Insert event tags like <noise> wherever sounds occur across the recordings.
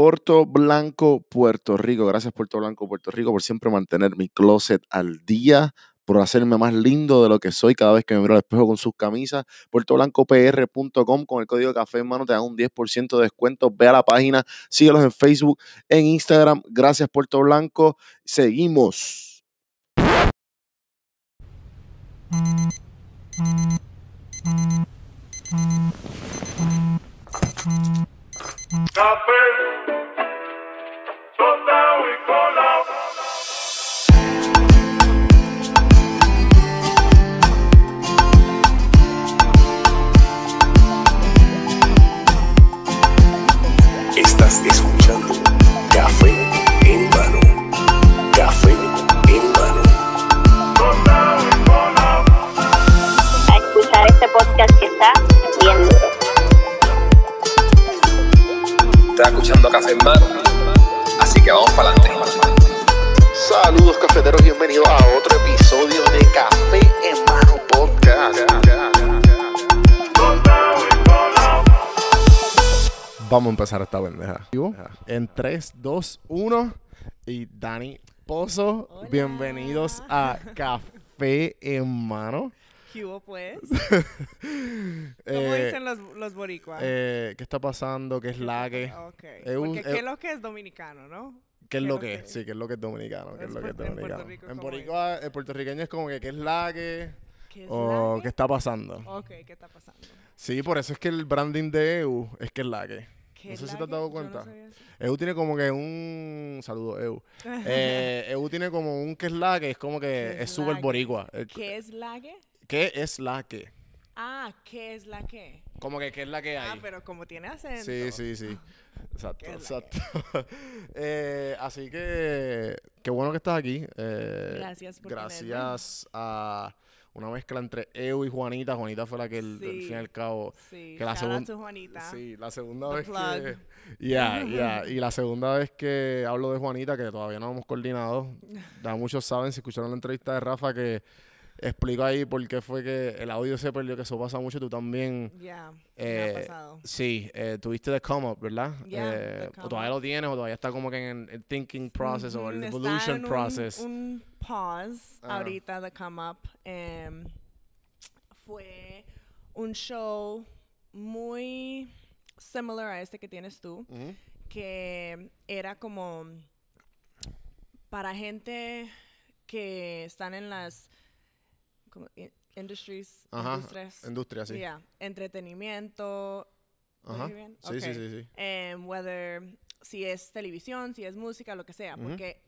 Puerto Blanco, Puerto Rico. Gracias, Puerto Blanco, Puerto Rico, por siempre mantener mi closet al día, por hacerme más lindo de lo que soy cada vez que me miro al espejo con sus camisas. PuertoBlancoPR.com con el código café en mano te dan un 10% de descuento. Ve a la página, síguelos en Facebook, en Instagram. Gracias, Puerto Blanco. Seguimos. Café, Estás escuchando Café en mano. Café en mano. A escuchar este podcast que está bien duro. Estás escuchando Café en mano. Así que vamos para adelante. Saludos cafeteros, bienvenidos a otro episodio de Café en Mano Podcast. Vamos a empezar esta pendeja. En 3, 2, 1. Y Dani Pozo, bienvenidos a Café en Mano. ¿Qué hubo, pues? <laughs> ¿Cómo Eh, dicen los, los boricuas? eh, ¿Qué está pasando? ¿Qué es la que? Ok. es un- Porque ¿qué es lo que es dominicano, no? ¿Qué es ¿qué lo que es? que Sí, ¿qué es lo que es dominicano? ¿Qué es Es lo que es en Puerto dominicano? Rico, En. Boricua, el puertorriqueño es como que ¿qué es la que? ¿Qué es ¿O la qué está pasando? Ok, ¿qué está pasando? Sí, por eso es que el branding de EU es que es la que. ¿Qué No sé si te has dado cuenta. No. EU tiene como que un. Saludo, EU. <laughs> Eh, EU tiene como un que es la que es como que ¿Qué es súper boricua. Eh, ¿Qué es la que? ¿Qué es la que? Ah, ¿qué es la que? Como que qué es la que hay. Ah, pero como tiene acento. Sí, sí, sí. Exacto, ¿Qué es la exacto. <laughs> Eh, así que qué bueno que estás aquí. Eh, Gracias por Gracias a una mezcla entre EU y Juanita. Juanita fue la que el- al Sí. fin y al cabo. Sí, Que la shout out segun- to Juanita. Sí, la segunda The vez que. plug. <laughs> Ya, ya. <laughs> Y la segunda vez que hablo de Juanita, que todavía no hemos coordinado. <laughs> Ya muchos saben, si escucharon la entrevista de Rafa, que explico ahí por qué fue que el audio se perdió, que eso pasa mucho. Tú también. Ya, Eh, ha pasado. Sí, eh, tuviste The Come Up, ¿verdad? Yeah, Eh, The o todavía Up. lo tienes, o todavía está como que en el thinking process o el está evolution en process. Un, pause Ajá. ahorita de Come Up. em, fue un show muy similar a este que tienes tú, que era como para gente que están en las como, industries, Ajá, industrias, Industria, sí. yeah, entretenimiento. Sí, sí, sí, sí. em, whether si es televisión, si es música, lo que sea, porque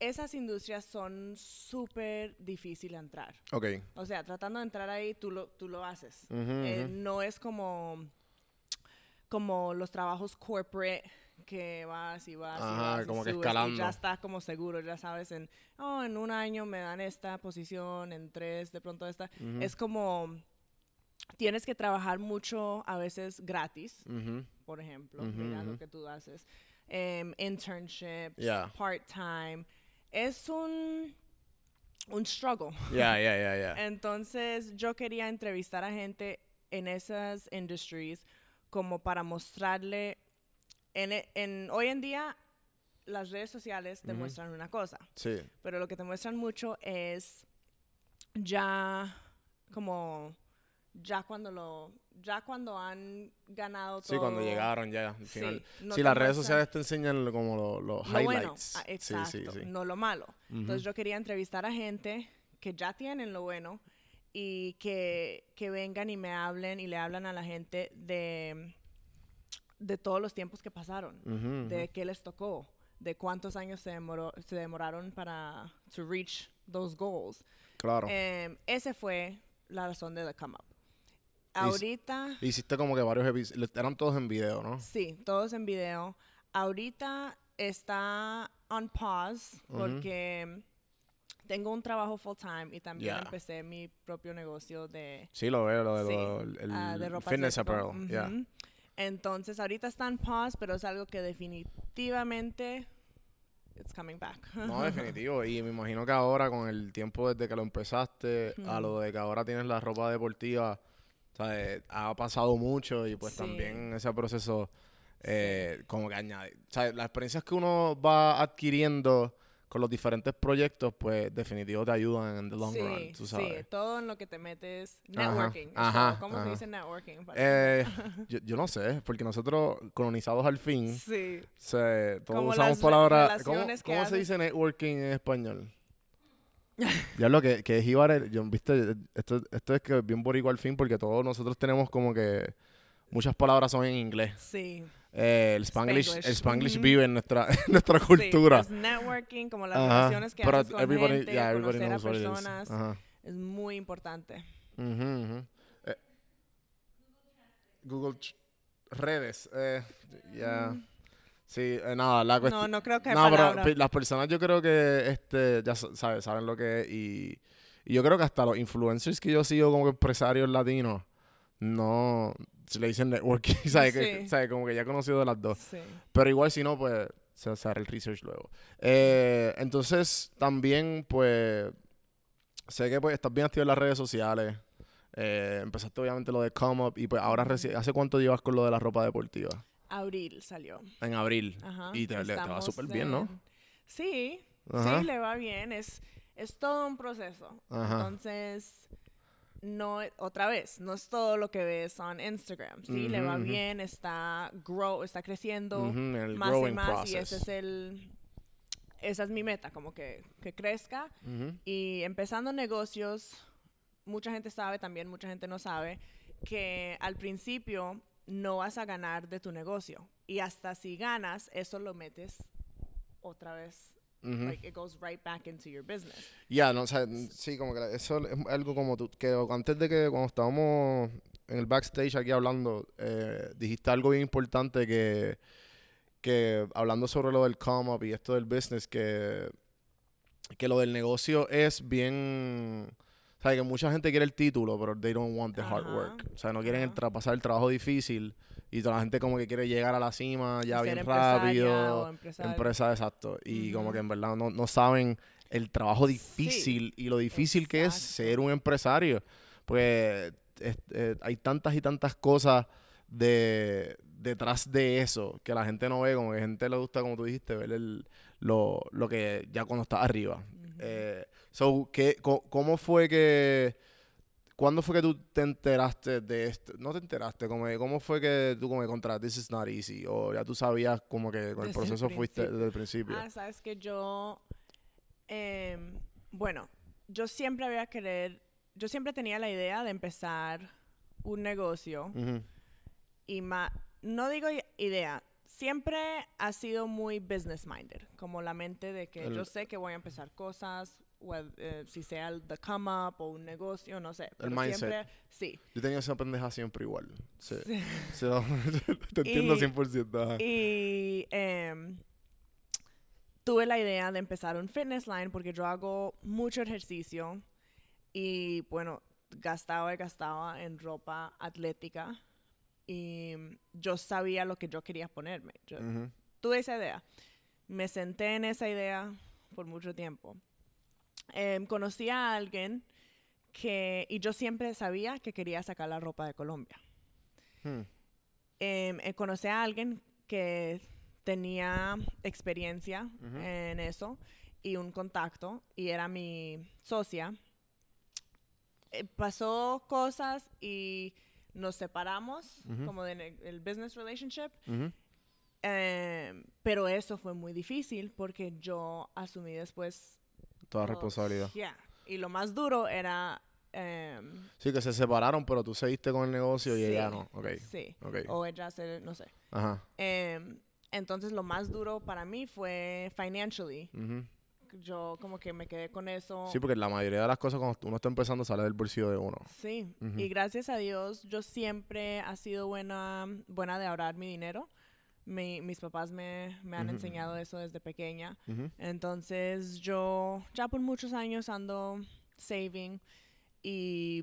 esas industrias son súper difíciles de entrar. Ok. O sea, tratando de entrar ahí, tú lo, tú lo haces. Eh, no es como, como los trabajos corporate que vas y vas y que subes ya estás como seguro, ya sabes, en, oh, en un año me dan esta posición, en tres, de pronto esta. Ujú. Es como, tienes que trabajar mucho, a veces gratis, por ejemplo, Ujú, mira lo que tú haces, em, internships, Yeah. part-time, es un, un struggle. <laughs> Entonces yo quería entrevistar a gente en esas industries como para mostrarle, en, e- en- hoy en día las redes sociales te Ujú. muestran una cosa, Sí. pero lo que te muestran mucho es ya como ya cuando lo ya cuando han ganado todo Sí, cuando llegaron ya al Sí, final. no sí, las redes sociales te enseñan lo- como lo- los lo bueno, highlights. ah, Sí, exacto, sí, sí. no lo malo. Entonces Ujú. yo quería entrevistar a gente que ya tienen lo bueno y que, que vengan y me hablen y le hablan a la gente de, de todos los tiempos que pasaron, de qué les tocó, de cuántos años se, demoró, se demoraron para to reach those goals. Claro. Em, ese fue la razón de The Come Up. Ahorita... Hiciste como que varios episodios. Eran todos en video, ¿no? Sí, todos en video. Ahorita está on pause porque tengo un trabajo full time y también Ya. empecé mi propio negocio de, Sí, lo veo, lo de Sí, lo- el, ah, de ropa fitness apparel. Ujú. Entonces ahorita está en pause, pero es algo que definitivamente it's coming back. No, definitivo. Y me imagino que ahora, con el tiempo desde que lo empezaste, a lo de que ahora tienes la ropa deportiva, ¿sabes? ha pasado mucho y pues Sí. también ese proceso eh, como que añade. Las experiencias que uno va adquiriendo con los diferentes proyectos, pues definitivo te ayudan en the long sí, run, tú sí, sabes. todo en lo que te metes. Networking. ajá. ¿Cómo ajá. se dice networking? Eh, <laughs> yo, yo no sé, porque nosotros, colonizados al fin, <laughs> sí. se, todos Como usamos palabras. ¿Cómo, cómo se dice networking en español? <laughs> ya lo que, que es Ibar, yo, viste, esto, esto es que es bien boricua al fin, porque todos nosotros tenemos como que muchas palabras son en inglés. Sí. Eh, el Spanglish, Spanglish. el Spanglish Ujú. vive en nuestra, <laughs> en nuestra Sí, cultura. es networking, como las Ajá, relaciones que pero haces con everybody- gente, yeah, everybody conocer a personas, Ajá. es muy importante. Ujú, ujú. Eh, Google redes, eh, ya. Sí, eh, nada, la No, cuestión. no creo que hay No, pero palabra. las personas yo creo que este ya sa- sabe- saben lo que es y, y yo creo que hasta los influencers que yo sigo como empresarios latinos no se le dicen networking, <laughs> ¿sabes? Sí. Como que ya he conocido de las dos. Sí. Pero igual si no, pues se, se hará el research luego. Eh, entonces, también, pues, sé que pues estás bien activo en las redes sociales. Eh, empezaste obviamente lo de Come Up y pues ahora, ¿hace cuánto llevas con lo de la ropa deportiva? Abril salió. En abril. Ajá. Y te, le- te va súper bien, ¿no? Sí, Ajá. sí, le va bien. Es, es todo un proceso. Ajá. Entonces, no, otra vez, no es todo lo que ves en Instagram. Sí, le va bien, está grow, está creciendo más y más y ese es el, esa es mi meta, como que, que crezca. Y empezando negocios, mucha gente sabe, también mucha gente no sabe, que al principio no vas a ganar de tu negocio. Y hasta si ganas, eso lo metes otra vez. Ujú. Like, it goes right back into your business. Ya, no, o sea, sí, como que eso es algo como tú, que antes de que cuando estábamos en el backstage aquí hablando, eh, dijiste algo bien importante que, que hablando sobre lo del come up y esto del business, que, que lo del negocio es bien, o sea, que mucha gente quiere el título, pero they don't want the hard work. O sea, no quieren tra- pasar el trabajo difícil y toda la gente como que quiere llegar a la cima ya bien rápido. empresario. Empresa, exacto. Y como que en verdad no, no saben el trabajo difícil y lo difícil que es ser un empresario. Pues es- eh, hay tantas y tantas cosas de, detrás de eso que la gente no ve, como que a gente le gusta, como tú dijiste, ver el, lo, lo que ya cuando estás arriba. Eh, so, ¿qué, ¿Cómo fue que... ¿Cuándo fue que tú te enteraste de esto? No te enteraste, como ¿cómo fue que tú como contra This is not easy? O ya tú sabías como que con el Desde el proceso fuiste desde el principio. Ah, sabes que yo, em, bueno, yo siempre había querer, yo siempre tenía la idea de empezar un negocio Ujú. y ma- no digo idea, siempre ha sido muy business minded, como la mente de que El- yo sé que voy a empezar cosas, eh, si sea el the come up o un negocio, no sé. pero mindset. Siempre, sí. Yo tenía esa pendeja siempre igual. Sí. Sí. <laughs> No, <laughs> te entiendo Y- 100%. ajá. Y em, tuve la idea de empezar un fitness line porque yo hago mucho ejercicio y bueno, gastaba y gastaba en ropa atlética y yo sabía lo que yo quería ponerme. Yo Ujú. tuve esa idea. Me senté en esa idea por mucho tiempo. Em, conocí a alguien que, y yo siempre sabía que quería sacar la ropa de Colombia. Hmm. em, eh, conocí a alguien que tenía experiencia en eso y un contacto y era mi socia. Eh, pasó cosas y nos separamos como de ne- el business relationship, em, pero eso fue muy difícil porque yo asumí después Toda todo. responsabilidad. Yeah. Y lo más duro era em, Sí, que se separaron, pero tú seguiste con el negocio y Sí, ella no. Ok. sí, Ok. o ella se, no sé. Ajá. Em, entonces lo más duro para mí fue financially. Ujú. Yo como que me quedé con eso. Sí, porque la mayoría de las cosas cuando uno está empezando sale del bolsillo de uno. Sí, Ujú. y gracias a Dios yo siempre he sido buena, buena de ahorrar mi dinero. Mi- mis papás me, me han enseñado eso desde pequeña. Entonces yo ya por muchos años ando saving y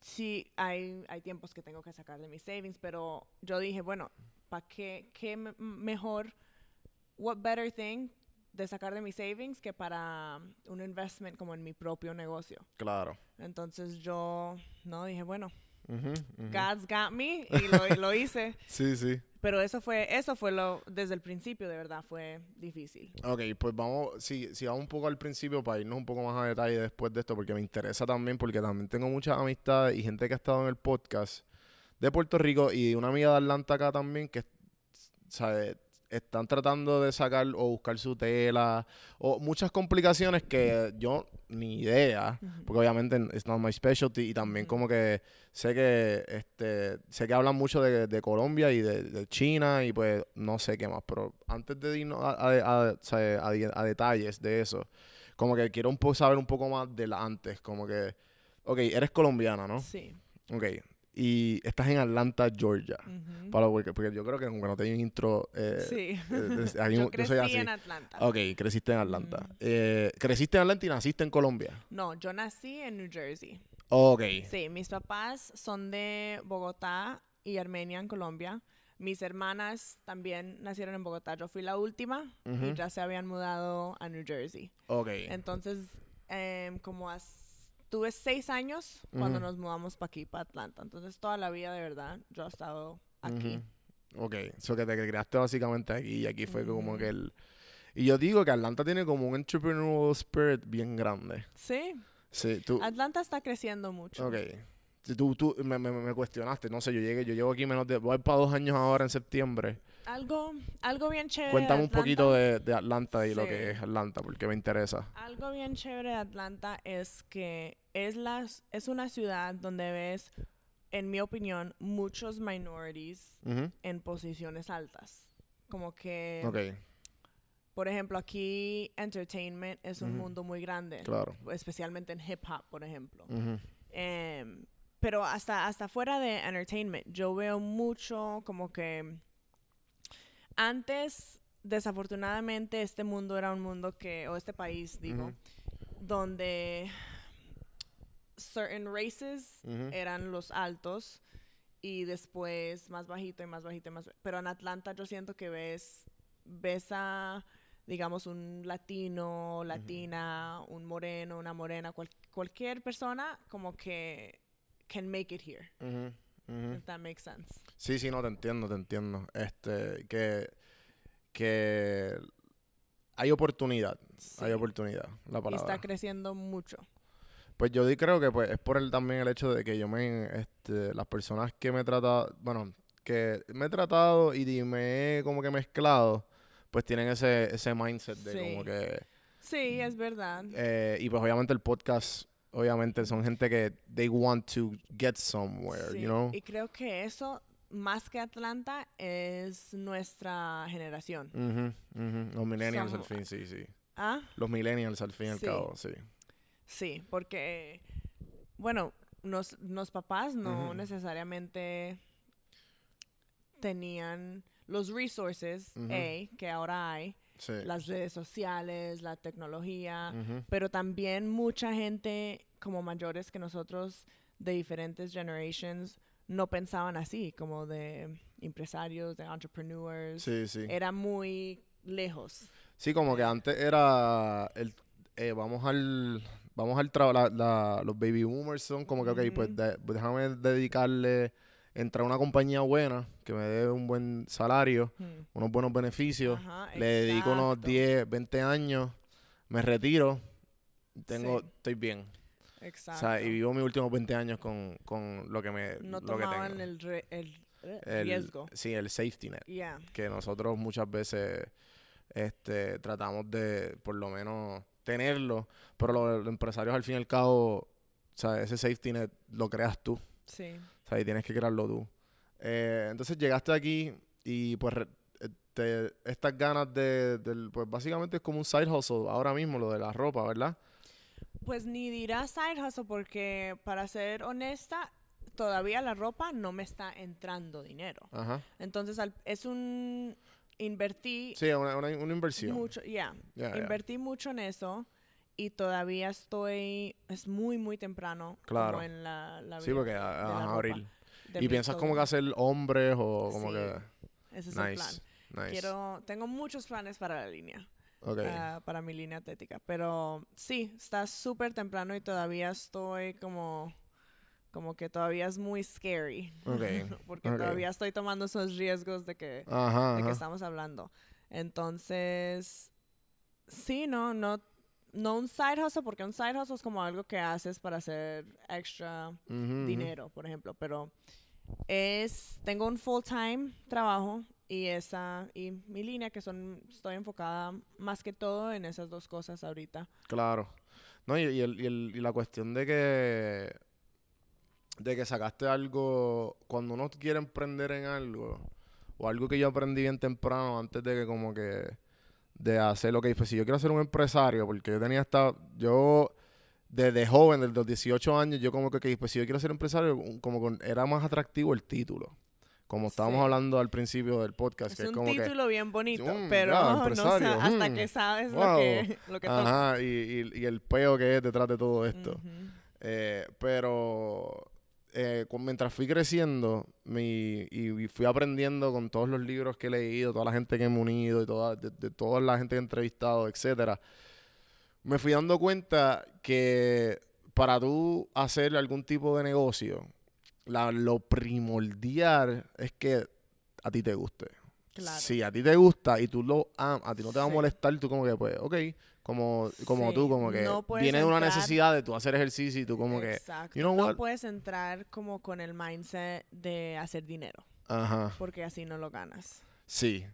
sí hay, hay tiempos que tengo que sacar de mis savings, pero yo dije, bueno, ¿para qué, qué me- mejor, what better thing de sacar de mis savings que para un investment como en mi propio negocio? Claro. Entonces yo, no, dije, bueno, God's got me y lo, y lo hice. <laughs> Sí, sí. Pero eso fue, eso fue lo, desde el principio de verdad fue difícil. Ok, pues vamos, si, si vamos un poco al principio para irnos un poco más a detalle después de esto, porque me interesa también, porque también tengo muchas amistades y gente que ha estado en el podcast de Puerto Rico y una amiga de Atlanta acá también que, ¿sabe? Están tratando de sacar o buscar su tela o muchas complicaciones que yo ni idea, porque obviamente it's not my specialty y también como que sé que este sé que hablan mucho de, de Colombia y de, de China y pues no sé qué más, pero antes de irnos a, detalles de eso, como que quiero un poco saber un poco más del antes, como que, ok, eres colombiana, ¿no? Sí. Ok, y estás en Atlanta, Georgia. Ujú. Para, porque, porque yo creo que no te di un intro. eh, Sí. eh, de- ahí <laughs> Yo yo crecí soy así. en Atlanta. Ok, creciste en Atlanta. Ujú. Eh, creciste en Atlanta y naciste en Colombia. No, yo nací en New Jersey. Ok. Sí, mis papás son de Bogotá y Armenia en Colombia. Mis hermanas también nacieron en Bogotá. Yo fui la última Ujú. y ya se habían mudado a New Jersey. Ok. Entonces, em, como as- tuve seis años cuando nos mudamos para aquí, para Atlanta. Entonces, toda la vida, de verdad, yo he estado aquí. Ujú. Ok, eso que te creaste básicamente aquí y aquí fue como que el... Y yo digo que Atlanta tiene como un entrepreneurial spirit bien grande. Sí, Sí, tú... Atlanta está creciendo mucho. Ok. Tú, tú me, me, me cuestionaste, no sé, yo llegué, yo llevo aquí menos de... Voy para dos años ahora en septiembre. Algo, algo bien chévere. de Cuéntame un poquito de, de Atlanta y lo Sí. que es Atlanta, porque me interesa. Algo bien chévere de Atlanta es que es, las, es una ciudad donde ves, en mi opinión, muchos minorities Ujú. en posiciones altas. Como que, Ok, por ejemplo, aquí entertainment es un Ujú. mundo muy grande, claro. especialmente en hip hop, por ejemplo. Ujú. Em, pero hasta, hasta fuera de entertainment, yo veo mucho como que antes, desafortunadamente, este mundo era un mundo que, o este país, digo, donde certain races eran los altos y después más bajito y más bajito y más pero en Atlanta yo siento que ves ves a digamos un latino latina un moreno una morena cual- cualquier persona como que can make it here. If that makes sense. Sí, sí, no, te entiendo, te entiendo. Este, que, que hay oportunidad, hay oportunidad, la y palabra. está creciendo mucho. Pues yo creo que pues, es por el, también el hecho de que yo me, este, las personas que me he tratado, bueno, que me he tratado y me he como que mezclado, pues tienen ese, ese mindset de como que, sí es verdad. Eh, y pues obviamente el podcast, obviamente son gente que they want to get somewhere, Sí, you know? y creo que eso más que Atlanta es nuestra generación Ujú, ujú. Los millennials al fin, sí, sí. ah Los millennials al fin y al cabo, sí. Sí, porque, bueno, los, los papás no necesariamente tenían los resources eh, que ahora hay, Sí. las redes sociales, la tecnología, Ujú. pero también mucha gente como mayores que nosotros de diferentes generations no pensaban así, como de empresarios, de entrepreneurs. Sí, sí. Era muy lejos. Sí, como que antes era el eh, vamos al vamos al trabajo, los baby boomers son como que, ok, pues de- pues déjame dedicarle, entrar a una compañía buena, que me dé un buen salario, Hmm. unos buenos beneficios, Ajá, le dedico unos exacto. 10, 20 años, me retiro, tengo, Sí. estoy bien. O Exacto. sea, y vivo mis últimos 20 años con, con lo que me no lo que tengo. el, re- el, eh, El- riesgo. Sí, el safety net. Yeah. que nosotros muchas veces este, tratamos de por lo menos tenerlo, pero lo- los, empresarios al fin y al cabo, o sea, ese safety net lo creas tú, o Sí. Sea, y tienes que crearlo tú. Eh, entonces llegaste aquí y pues eh, te- estas ganas de, pues básicamente es como un side hustle ahora mismo, lo de la ropa, ¿verdad? Pues ni dirá side hustle porque, para ser honesta, todavía la ropa no me está entrando dinero. Ajá. Entonces, al- es un... Invertí Sí, una, una, una inversión. mucho, ya. invertí mucho en eso y todavía estoy, es muy, muy temprano Claro. como en la, la Sí, vida porque de a- abril. ¿Y piensas como que hacer hombres o como Sí, que... Ese es el plan. Nice, nice. Quiero, tengo muchos planes para la línea. Ok. ah, para mi línea atlética. Pero sí, está súper temprano y todavía estoy como Como que todavía es muy scary. Ok, <laughs> Porque ok. todavía estoy tomando esos riesgos de que, Ajá, de que ajá. estamos hablando. Entonces, sí, no, no, no un side hustle, porque un side hustle es como algo que haces para hacer extra dinero, por ejemplo, pero es, tengo un full time trabajo y esa, y mi línea que son, estoy enfocada más que todo en esas dos cosas ahorita. Claro. No, y, y el- y el- y la cuestión de que de que sacaste algo cuando uno quiere emprender en algo o algo que yo aprendí bien temprano antes de que como que de hacer lo que pues si yo quiero ser un empresario porque yo tenía esta yo desde joven desde los 18 años yo como que ok, pues si yo quiero ser empresario como con- era más atractivo el título como estábamos Sí. hablando al principio del podcast Es que es un que título bien bonito, pero ya, <laughs> no hasta mm, que sabes wow. lo que, lo que. Ajá, y, y- y el peo que es detrás de todo esto. Eh, pero eh, mientras fui creciendo mi- y, y fui aprendiendo con todos los libros que he leído, toda la gente que me unido y toda, de, de toda la gente que he entrevistado, etcétera, me fui dando cuenta que para tú hacer algún tipo de negocio, la- lo primordial es que a ti te guste. Claro. Si a ti te gusta y tú lo amas, a ti no te va a molestar, tú como que pues, ok, como, como Sí, tú, como que no viene de una entrar- necesidad de tú hacer ejercicio y tú como que, Exacto. you know no what? puedes entrar como con el mindset de hacer dinero, ajá, porque así no lo ganas. sí,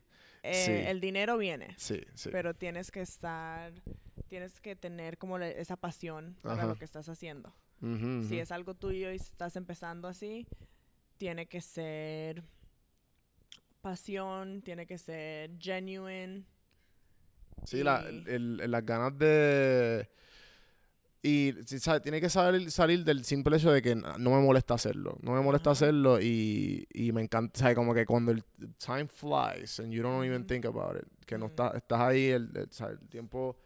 Eh, Sí. El dinero viene, sí, sí. pero tienes que estar, tienes que tener como le- esa pasión para lo que estás haciendo. Si es algo tuyo y estás empezando así, tiene que ser pasión, tiene que ser genuine. Sí, la, el- el- las ganas de... Y sí, sabe, tiene que saber salir del simple hecho de que no me molesta hacerlo. No me molesta hacerlo y, y me encanta, ¿sabes? Como que cuando el time flies and you don't even think about it. Que no estás, estás ahí, el, el- ¿sabes? el tiempo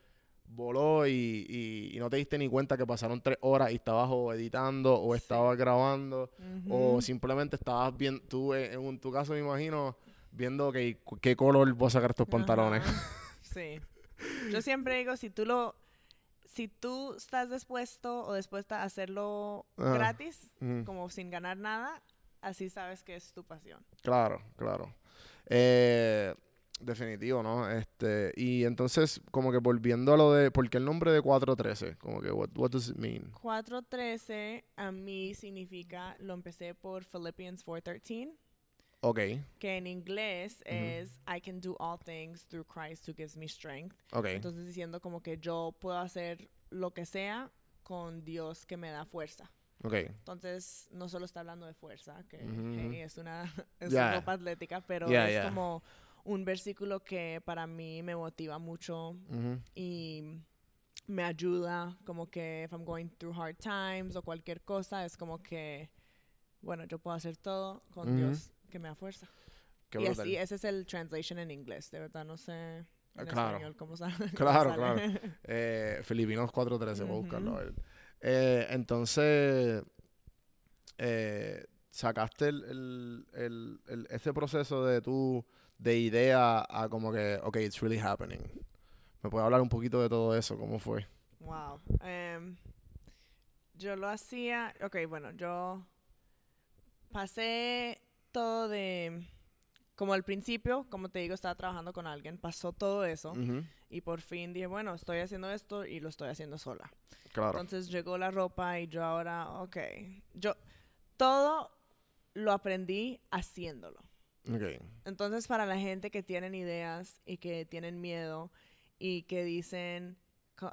voló y, y- y no te diste ni cuenta que pasaron tres horas y estabas o editando o Sí. estabas grabando o simplemente estabas viendo, tú eh, en tu caso me imagino, viendo que, qué color voy a sacar estos pantalones. <laughs> Sí. <laughs> Yo siempre digo, si tú lo, si tú estás dispuesto o dispuesta a hacerlo Ah, gratis, Ujú. como sin ganar nada, así sabes que es tu pasión. Claro, claro. Eh, definitivo, ¿no? Este, y entonces, como que volviendo a lo de, ¿por qué el nombre de 413? Como que, what, what does it mean? 413 a mí significa, lo empecé por Philippians 4:13, Ok, que en inglés es I can do all things through Christ who gives me strength. ok, Entonces diciendo como que yo puedo hacer lo que sea con Dios que me da fuerza. Entonces, no solo está hablando de fuerza, que hey, ujú. es una <laughs> es Yeah. ropa atlética, pero Yeah, es yeah. como un versículo que para mí me motiva mucho y me ayuda, como que if I'm going through hard times o cualquier cosa, es como que, bueno, yo puedo hacer todo con. Dios que me da fuerza. Qué y brutal. así, ese es el translation en inglés, de verdad no sé en claro. español cómo sa- cómo <laughs> <laughs> Claro, sale. Eh, Filipinos 413, voy a buscarlo. Ujú. a ver. Eh, entonces, eh, sacaste el, el, el, el- este proceso de tu, de idea a como que, ok, it's really happening. ¿Me puedes hablar un poquito de todo eso? ¿Cómo fue? Wow. Em, yo lo hacía, ok, bueno, yo pasé todo de, como al principio, como te digo, estaba trabajando con alguien, pasó todo eso y por fin dije, bueno, estoy haciendo esto y lo estoy haciendo sola. Claro. Entonces llegó la ropa y yo ahora, ok, yo todo lo aprendí haciéndolo. Ok. Entonces, para la gente que tienen ideas y que tienen miedo y que dicen,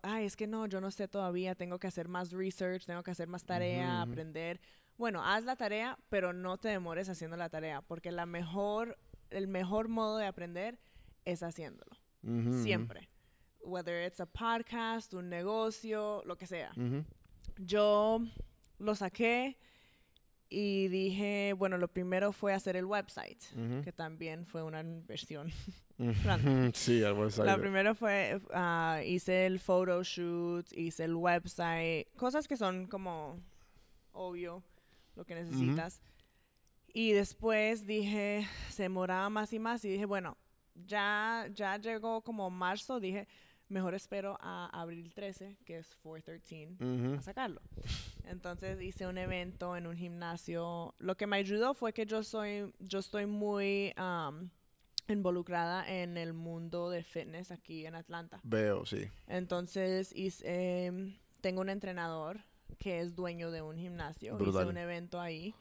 ay, es que no, yo no sé todavía, tengo que hacer más research, tengo que hacer más tarea, aprender. Bueno, haz la tarea, pero no te demores haciendo la tarea, porque la mejor, el mejor modo de aprender es haciéndolo, siempre. Whether it's a podcast, un negocio, lo que sea yo lo saqué y dije, bueno, lo primero fue hacer el website, que también fue una inversión. <laughs> Sí, el website. La primera fue, ah, hice el photoshoot, hice el website, cosas que son como obvio lo que necesitas. Y después dije, se demoraba más y más y dije, bueno, ya, ya llegó como marzo, dije, mejor espero a abril 13, que es 413, Ujú. a sacarlo. Entonces hice un evento en un gimnasio. Lo que me ayudó fue que yo soy, yo estoy muy am, involucrada en el mundo de fitness aquí en Atlanta. Veo, sí. Entonces hice, em, tengo un entrenador que es dueño de un gimnasio. Brutal. Hice un evento ahí.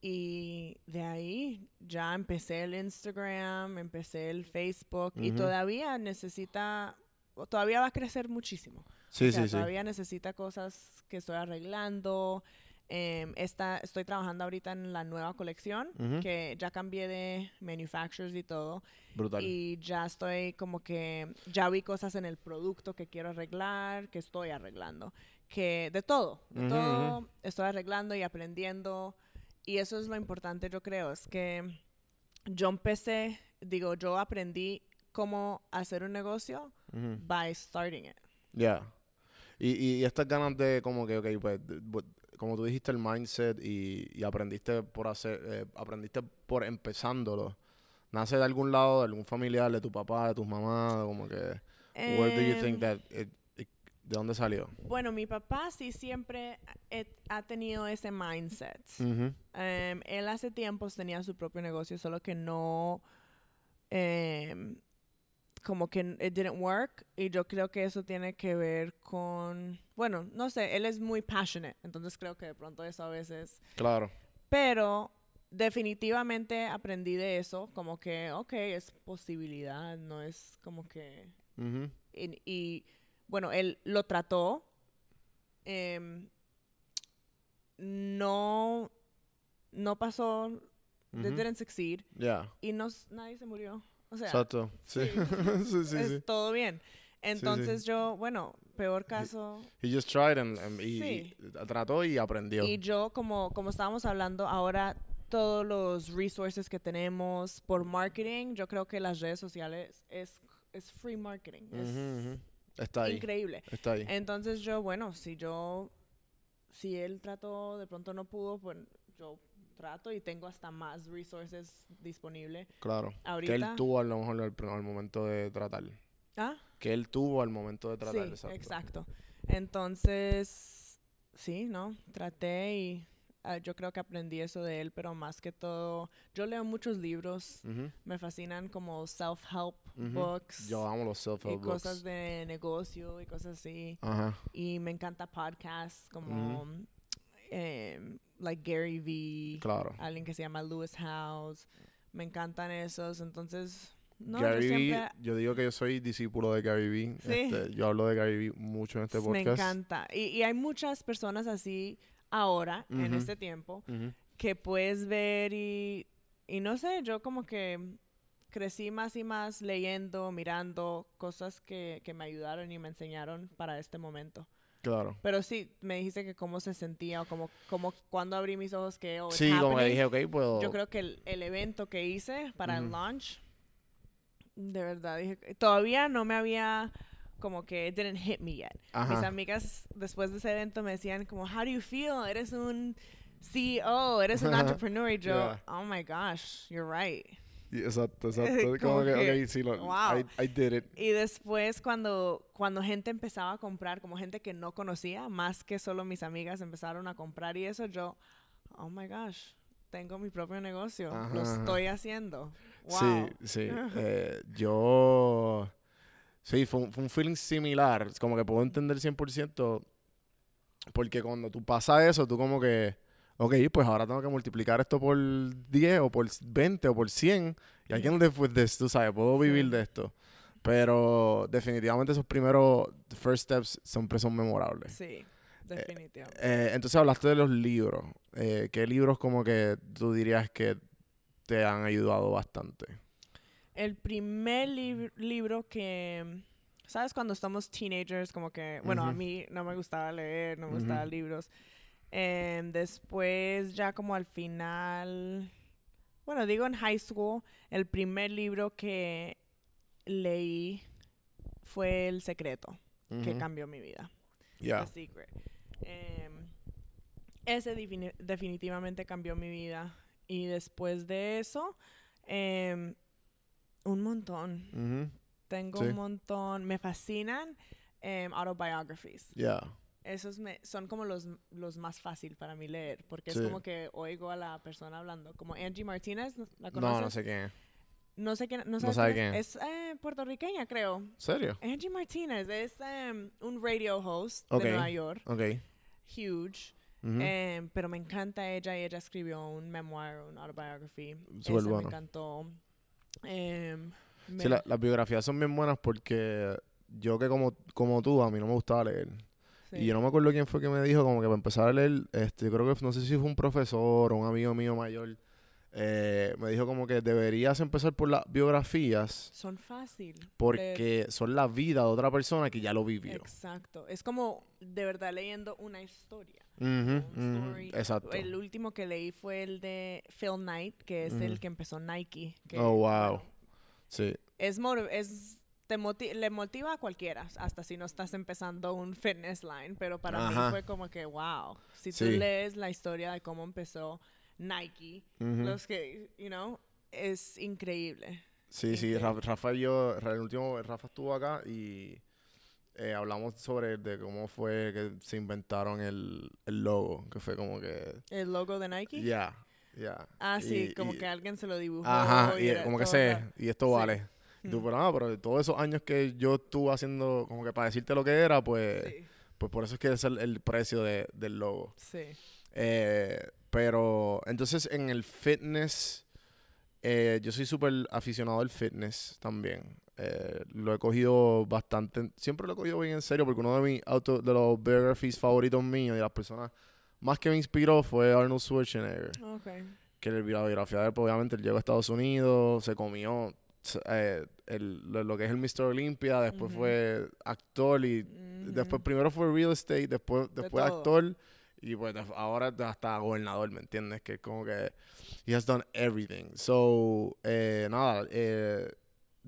Y de ahí ya empecé el Instagram, empecé el Facebook y todavía necesita, todavía va a crecer muchísimo. Sí, O sea, sí, sí. todavía necesita cosas que estoy arreglando. Esta, estoy trabajando ahorita en la nueva colección, que ya cambié de manufacturers y todo. Brutal. Y ya estoy como que, ya vi cosas en el producto que quiero arreglar, que estoy arreglando. Que de todo, de Ujú, todo estoy arreglando y aprendiendo. Y eso es lo importante, yo creo, es que yo empecé, digo, yo aprendí cómo hacer un negocio Ujú. by starting it. Ya. Y, y, estas ganas de como que, ok, pues, como tú dijiste, el mindset y, y aprendiste por hacer, eh, aprendiste por empezándolo. ¿Nace de algún lado, de algún familiar, de tu papá, de tus mamás? Como que, where do you think Em, that it- ¿de dónde salió? Bueno, mi papá sí siempre he- ha tenido ese mindset. Ujú. Em, él hace tiempos tenía su propio negocio, solo que no, em, como que it didn't work. Y yo creo que eso tiene que ver con, bueno, no sé, él es muy passionate, entonces creo que de pronto eso a veces, Claro. pero definitivamente aprendí de eso, como que, ok, es posibilidad, no es como que Ujú. y, y, bueno, él lo trató. em, no, no pasó, they Ujú. didn't succeed. Ya. Y no, nadie se murió. O sea, Exacto. Sí. sí, <laughs> sí, es sí. todo bien. Entonces yo, bueno, peor caso. He just tried and, and- y, Sí. y trató y aprendió. Y yo, como, como estábamos hablando, ahora todos los resources que tenemos por marketing, yo creo que las redes sociales es, es free marketing. Es Ujú, ujú. Está ahí. increíble. Está ahí. Entonces yo, bueno, si yo, si él trató, de pronto no pudo, pues yo trato y tengo hasta más resources disponibles. Claro. Que él tuvo a lo mejor al, al momento de tratar. Ah, Que él tuvo al momento de tratar. sí, exacto. exacto. Entonces, sí, ¿no? Traté y ah, yo creo que aprendí eso de él, pero más que todo, yo leo muchos libros, Ujú, me fascinan como self-help ujú. books Yo amo los y self-help books. cosas de negocio y cosas así. Ajá. Y me encanta podcasts como em, like Gary Vee, Claro. alguien que se llama Lewis House. Me encantan esos. Entonces, no, yo Gary Vee, siempre yo digo que yo soy discípulo de Gary Vee. Sí. Este, yo hablo de Gary Vee mucho en este me podcast. encanta. Y, y hay muchas personas así ahora, en Ujú. este tiempo, que puedes ver y, y no sé, yo como que crecí más y más leyendo, mirando cosas que, que me ayudaron y me enseñaron para este momento. Claro. Pero sí, me dijiste que cómo se sentía o como, como cuando abrí mis ojos que... Oh, Sí, como dije, ok, puedo. Yo creo que el, el evento que hice para el Ujú. launch, de verdad, dije, todavía no me había como que it didn't hit me yet. Mis Ajá. amigas después de ese evento me decían como, how do you feel? Eres un CEO, eres un <laughs> entrepreneur. Y yo, Yeah. oh my gosh, you're right. Exacto, <laughs> exacto. Como que, que, ok, sí, lo, wow. I, I did it. Y después cuando, cuando gente empezaba a comprar, como gente que no conocía, más que solo mis amigas empezaron a comprar y eso, yo, oh my gosh, tengo mi propio negocio, Ajá, lo estoy haciendo. Wow. Sí, sí. <laughs> Eh, yo... Sí, fue un, fue un feeling similar. Como que puedo entender 100%. Porque cuando tú pasas eso, tú como que... Ok, pues ahora tengo que multiplicar esto por 10 o por 20 o por 100. Y live with this, tú sabes. Puedo vivir de esto. Pero definitivamente esos primeros first steps siempre son memorables. Sí, definitivamente. Eh, entonces hablaste de los libros. Eh, ¿Qué libros como que tú dirías que te han ayudado bastante? El primer lib- libro que, ¿sabes? Cuando estamos teenagers, como que, bueno, a mí no me gustaba leer, no me gustaban Ujú. libros. Em, después, ya como al final, bueno, digo en high school, el primer libro que leí fue El Secreto, que cambió mi vida. Ya. The Secret. Em, ese defini- definitivamente cambió mi vida. Y después de eso, em, un montón. Tengo Sí. un montón. Me fascinan em, autobiographies. Yeah. Esos me, son como los, los más fácil para mí leer, porque Sí. es como que oigo a la persona hablando. Como Angie Martínez, ¿la No, conoces? no sé quién. No sé quién, no No sabe quién es. Eh, puertorriqueña, creo. ¿Serio? Angie Martínez es em, un radio host Ok. de Nueva York, Ok. huge. Ujú. Em, pero me encanta ella y ella escribió un memoir, un autobiography. Ese bueno. me encantó. Em, me- Sí, la- las biografías son bien buenas porque yo que como, como tú, a mí no me gustaba leer. sí. Y yo no me acuerdo quién fue que me dijo como que para empezar a leer, este, yo creo que no sé si fue un profesor o un amigo mío mayor, eh, me dijo como que deberías empezar por las biografías Son fácil. leer. porque son la vida de otra persona que ya lo vivió. Exacto. Es como de verdad leyendo una historia. Exacto. El último que leí fue el de Phil Knight, que es el que empezó Nike. que, Oh, wow. Sí. es, es te moti- le motiva a cualquiera, hasta si no estás empezando un fitness line, pero para Ajá. mí fue como que, wow, si tú Sí. lees la historia de cómo empezó Nike, los que, you know, es increíble. Sí, sí. Rafa, Rafa y yo, el último, Rafa estuvo acá y eh, hablamos sobre de cómo fue que se inventaron el, el logo, que fue como que, El logo de Nike. ya, ya. Ah, sí, Y- como y- que alguien se lo dibujó. Ajá, y era como que raro. y esto Sí. vale. Tú, Mm. pero, ah, pero todos esos años que yo estuve haciendo, como que para decirte lo que era, pues, Sí, pues por eso es que es el, el precio de- del logo. sí. Eh, pero entonces en el fitness, eh, yo soy súper aficionado al fitness también. Eh, lo he cogido bastante, siempre lo he cogido bien en serio porque uno de mis auto, de los biographies favoritos míos y las personas más que me inspiró fue Arnold Schwarzenegger. Ok. Que la biografía de él, pues, obviamente, él llegó a Estados Unidos, se comió eh, el- lo, que es el Mr. Olympia, después Ujú. fue actor y después primero fue real estate, después, De después todo. actor y pues de- ahora hasta gobernador, ¿me entiendes? Que es como que he has done everything. So, eh, nada, eh,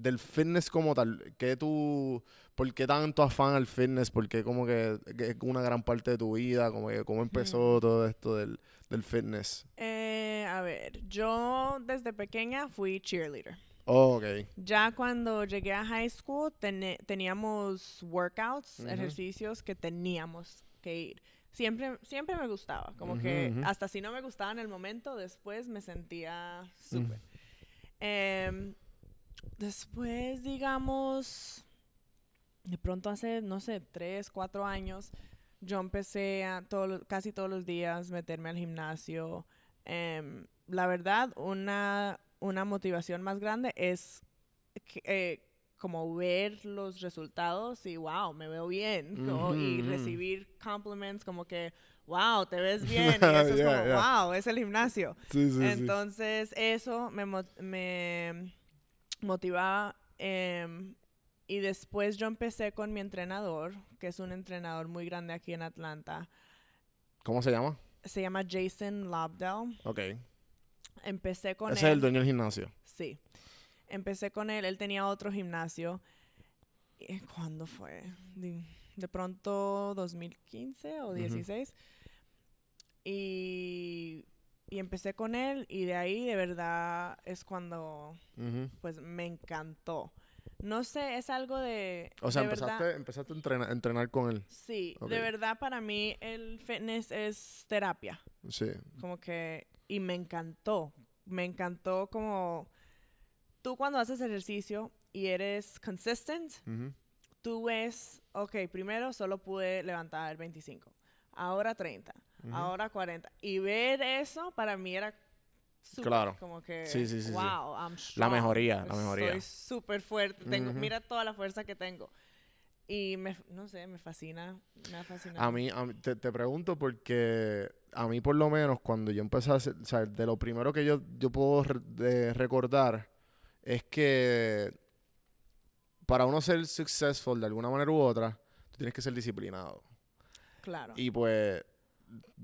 del fitness como tal, ¿qué tú, por qué tanto afán al fitness? ¿Por qué como que, que es una gran parte de tu vida? Como que cómo empezó todo esto del, del fitness. Eh, a ver, yo desde pequeña fui cheerleader. Oh, ok. Ya cuando llegué a high school teníamos workouts, ejercicios que teníamos que ir. Siempre, siempre me gustaba, como que hasta si no me gustaba en el momento, después me sentía súper. Después, digamos, de pronto hace, no sé, tres, cuatro años, yo empecé a todo casi todos los días meterme al gimnasio. Em, la verdad, una, una motivación más grande es que, eh, como ver los resultados y wow, me veo bien. como- y recibir compliments como que wow, te ves <laughs> bien. Y eso es como yeah. wow, es el gimnasio. Sí, sí, Entonces, eso me, me motivaba. em, y después yo empecé con mi entrenador, que es un entrenador muy grande aquí en Atlanta. ¿Cómo se llama? Se llama Jason Lobdell. Ok. Empecé con Ese él. es el dueño del gimnasio. Sí. Empecé con él. Él tenía otro gimnasio. ¿Y ¿Cuándo fue? De, de pronto 2015 o Ujú. 16. Y, y empecé con él y de ahí de verdad es cuando pues me encantó. No sé, es algo de... O sea, de empezaste, verdad- empezaste a entrenar, a entrenar con él. sí, de verdad para mí el fitness es terapia. Sí. Como que... Y me encantó. Me encantó como... Tú cuando haces ejercicio y eres consistent, tú ves, ok, primero solo pude levantar 25, ahora 30, Ujú. ahora 40. Y ver eso para mí era súper, Claro. como que, Sí, sí, sí, wow, I'm La strong, mejoría, la mejoría. Estoy súper fuerte, tengo, Ujú. mira toda la fuerza que tengo. Y me, no sé, me fascina, me ha fascinado. A mí, a mí- te, te pregunto porque a mí por lo menos cuando yo empecé a hacer, o sea, de lo primero que yo, yo puedo re- de recordar es que para uno ser successful de alguna manera u otra, tú tienes que ser disciplinado. Claro. Y pues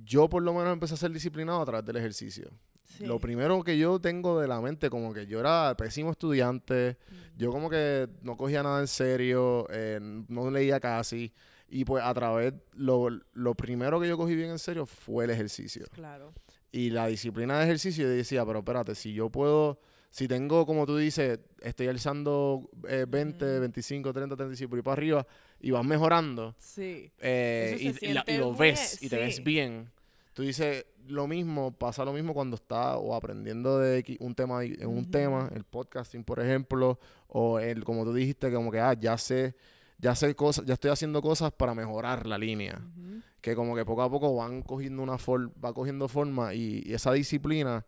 yo por lo menos empecé a ser disciplinado a través del ejercicio. sí. Lo primero que yo tengo de la mente, como que yo era pésimo estudiante, Mm. yo como que no cogía nada en serio, eh, no leía casi. Y pues a través, lo, lo primero que yo cogí bien en serio fue el ejercicio. Claro. Y la disciplina de ejercicio, yo decía, pero espérate, si yo puedo Si tengo, como tú dices, estoy alzando eh, 20, 25, 30, 35 por ahí para arriba y vas mejorando Sí. eh, y, y la- y lo muy ves bien, y te ves sí. bien. Tú dices lo mismo, pasa lo mismo cuando estás o aprendiendo de un tema en un Ujú. tema, el podcasting, por ejemplo, o el como tú dijiste como que ah, ya sé ya sé cosas, ya estoy haciendo cosas para mejorar la línea, Ujú. que como que poco a poco van cogiendo una for- va cogiendo forma y, y esa disciplina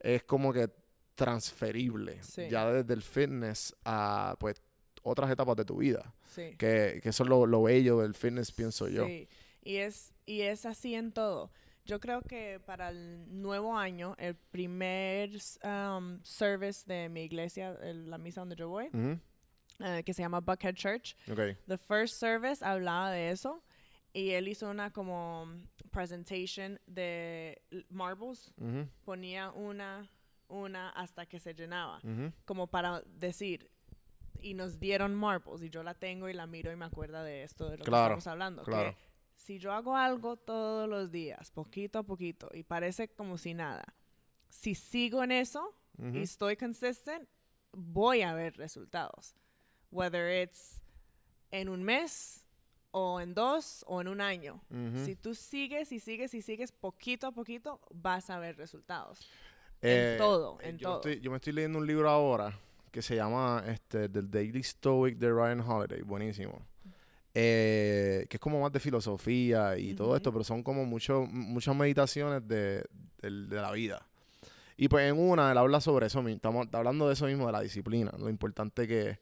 es como que transferible Sí. ya desde el fitness a pues otras etapas de tu vida, Sí. que, que eso es lo, lo bello del fitness pienso yo. Sí, y es, y es así en todo. Yo creo que para el nuevo año, el primer um, service de mi iglesia, el- la misa donde yo voy, eh, que se llama Buckhead Church, Ok. the first service hablaba de eso y él hizo una como presentation de marbles, ponía una, una hasta que se llenaba, como para decir, y nos dieron marbles y yo la tengo y la miro y me acuerda de esto, de lo Claro, que estamos hablando. que claro. si yo hago algo todos los días, poquito a poquito, y parece como si nada, si sigo en eso Ujú. y estoy consistent, voy a ver resultados. Whether it's en un mes o en dos o en un año. Ujú. Si tú sigues y sigues y sigues poquito a poquito, vas a ver resultados. Eh, en todo, eh, en yo todo. estoy- yo me estoy leyendo un libro ahora que se llama este, The Daily Stoic de Ryan Holiday, buenísimo. Eh, que es como más de filosofía y todo esto, pero son como mucho, muchas meditaciones de, del- de la vida. Y pues en una él habla sobre eso mismo, estamos está hablando de eso mismo, de la disciplina, lo importante que es.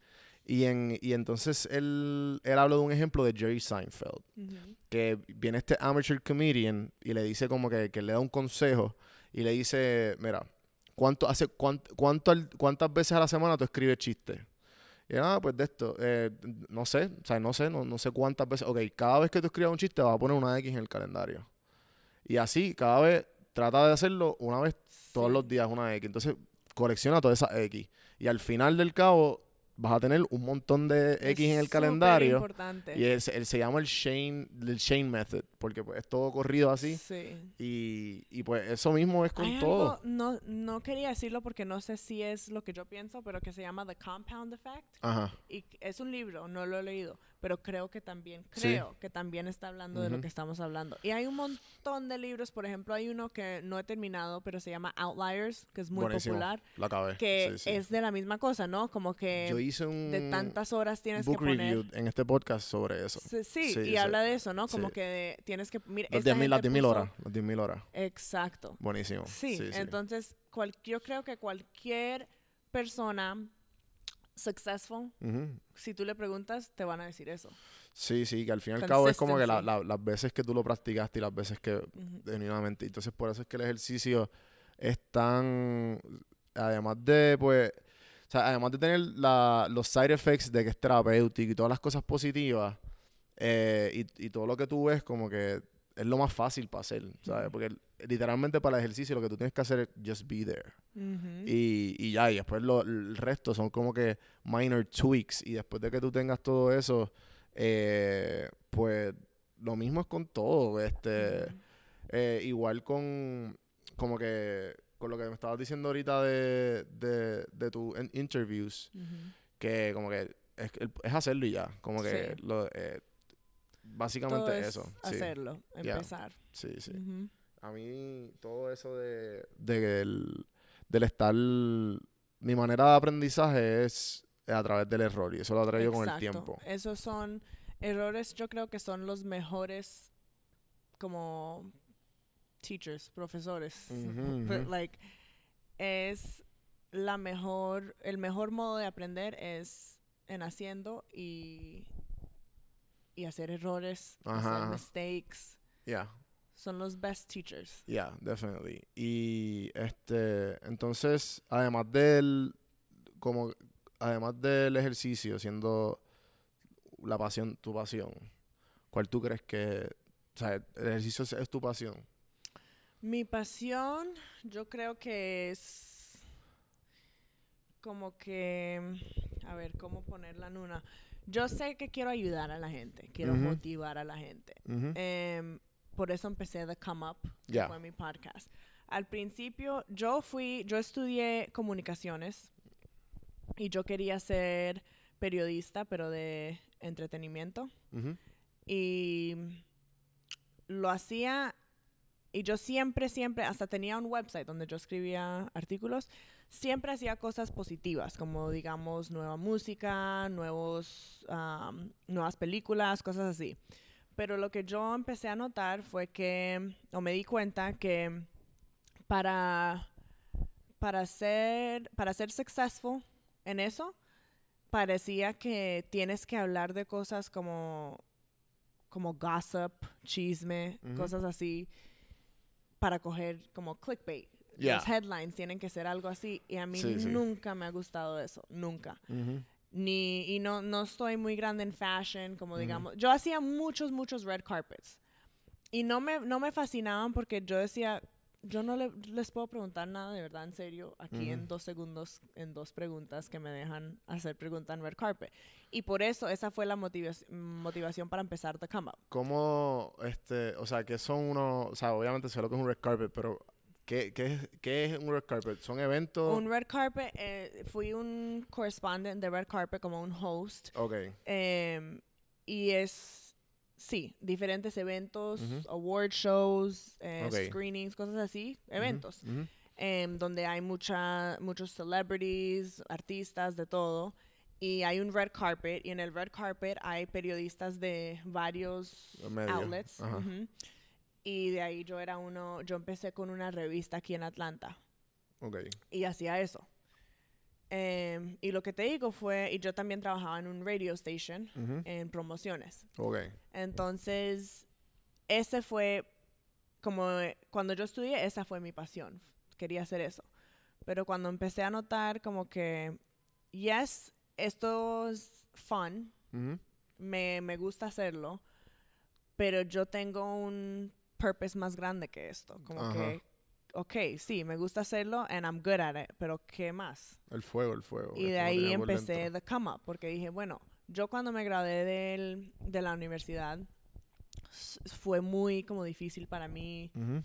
Y, en, y entonces él, él habla de un ejemplo de Jerry Seinfeld Ujú. que viene este amateur comedian y le dice como que, que le da un consejo y le dice, mira, ¿cuánto hace cuánt- cuánto al- ¿cuántas veces a la semana tú escribes chistes? Y él, ah, pues de esto, eh, no sé, o sea, no sé, no, no sé cuántas veces. Ok, cada vez que tú escribas un chiste vas a poner una X en el calendario. Y así, cada vez trata de hacerlo una vez todos los días una X. Entonces, colecciona todas esas X. Y al final del cabo, vas a tener un montón de Es X en el calendario. importante. Y él, se- él se llama el Shane, el Shane Method, porque pues, es todo corrido así. Sí. Y, y pues eso mismo es con Hay todo. algo, no, no quería decirlo porque no sé si es lo que yo pienso, pero que se llama The Compound Effect. Ajá. Y es un libro, no lo he leído, pero creo que también, Sí. creo que también está hablando de lo que estamos hablando. Y hay un montón de libros, por ejemplo, hay uno que no he terminado, pero se llama Outliers, que es muy Buenísimo. popular, La acabé. que sí, sí. es de la misma cosa, ¿no? Como que Yo hice un de tantas horas tienes book que poner... review en este podcast sobre eso. Sí, y habla de eso, ¿no? Como que de- tienes que... Mira, Las esta 10.000 las gente 10.000 puso- horas. Las 10.000 horas. Exacto. Buenísimo. Sí, sí. entonces cual- yo creo que cualquier persona successful, Ujú. si tú le preguntas, te van a decir eso. Sí, sí, que al fin y al cabo es como que la- la- las veces que tú lo practicaste y las veces que Ujú. genuinamente. Entonces, por eso es que el ejercicio es tan. Además de, pues. O sea, además de tener la- los side effects de que es terapéutico y todas las cosas positivas, eh, y, y todo lo que tú ves, como que es lo más fácil para hacer, ¿sabes? Porque literalmente para el ejercicio lo que tú tienes que hacer es just be there. Y, y ya, y después lo, el resto son como que minor tweaks. Y después de que tú tengas todo eso, eh, pues lo mismo es con todo. Este, eh, igual con como que con lo que me estabas diciendo ahorita de, de, de tus in- interviews, que como que es, es hacerlo y ya. Como que Sí. lo, eh, básicamente Todo es eso. Sí, hacerlo, Ya. empezar. sí, sí. A mí todo eso de, de el- del estar... Mi manera de aprendizaje es a través del error y eso lo traigo con el tiempo. Esos son errores, yo creo que son los mejores como teachers, profesores. <laughs> Ujú. like es la mejor el mejor modo de aprender es en haciendo y y hacer errores, Ajá, hacer mistakes. Yeah, Son los best teachers. yeah, definitely. Y este, entonces, además del, como, además del ejercicio, siendo la pasión, tu pasión, ¿cuál tú crees que, o sea, el ejercicio es, es tu pasión? Mi pasión, yo creo que es como que, a ver, ¿cómo ponerla en una? Yo sé que quiero ayudar a la gente, quiero motivar a la gente. Por eso empecé The Come Up, que Ya. fue mi podcast. Al principio, yo fui, yo estudié comunicaciones y yo quería ser periodista, pero de entretenimiento. Ujú. Y lo hacía, y yo siempre, siempre, hasta tenía un website donde yo escribía artículos, siempre hacía cosas positivas, como digamos nueva música, nuevos, am, nuevas películas, cosas así. Pero lo que yo empecé a notar fue que, o me di cuenta que para, para ser, para ser successful en eso, parecía que tienes que hablar de cosas como, como gossip, chisme, cosas así, para coger como clickbait. Yeah. Los headlines tienen que ser algo así y a mí Sí, sí. nunca me ha gustado eso, nunca. Ni, y no, no estoy muy grande en fashion, como Ujú. digamos. Yo hacía muchos, muchos red carpets. Y no me, no me fascinaban porque yo decía, yo no le- les puedo preguntar nada de verdad en serio aquí en Ujú. dos segundos, en dos preguntas que me dejan hacer preguntas en red carpet. Y por eso esa fue la motiva- motivación para empezar The Come Up. ¿Cómo, este, o sea, qué son unos, o sea, obviamente sé lo que es un red carpet, pero ¿qué, qué, es, qué es un red carpet? ¿Son eventos? Un red carpet, eh, fui un correspondent de red carpet como un host. Ok, Em, y es, sí, diferentes eventos, Ujú. award shows, eh, Ok. screenings, cosas así, eventos, ujú. em, donde hay mucha, muchos celebrities, artistas, de todo. Y hay un red carpet, y en el red carpet hay periodistas de varios outlets. ajá. ujú. Y de ahí yo era uno, yo empecé con una revista aquí en Atlanta ok. y hacía eso. Em, y lo que te digo fue, y yo también trabajaba en un radio station Ujú. en promociones. Ok, Entonces, ese fue como cuando yo estudié, esa fue mi pasión. Quería hacer eso. Pero cuando empecé a notar como que, yes, esto es fun, Ujú. me, me gusta hacerlo, pero yo tengo un purpose más grande que esto. Como Ajá. que, ok, sí, me gusta hacerlo and I'm good at it, pero ¿qué más? El fuego, el fuego. Y de ahí empecé. The Come Up, porque dije, bueno, yo cuando me gradué del- de la universidad, fue muy como difícil para mí, Ujú.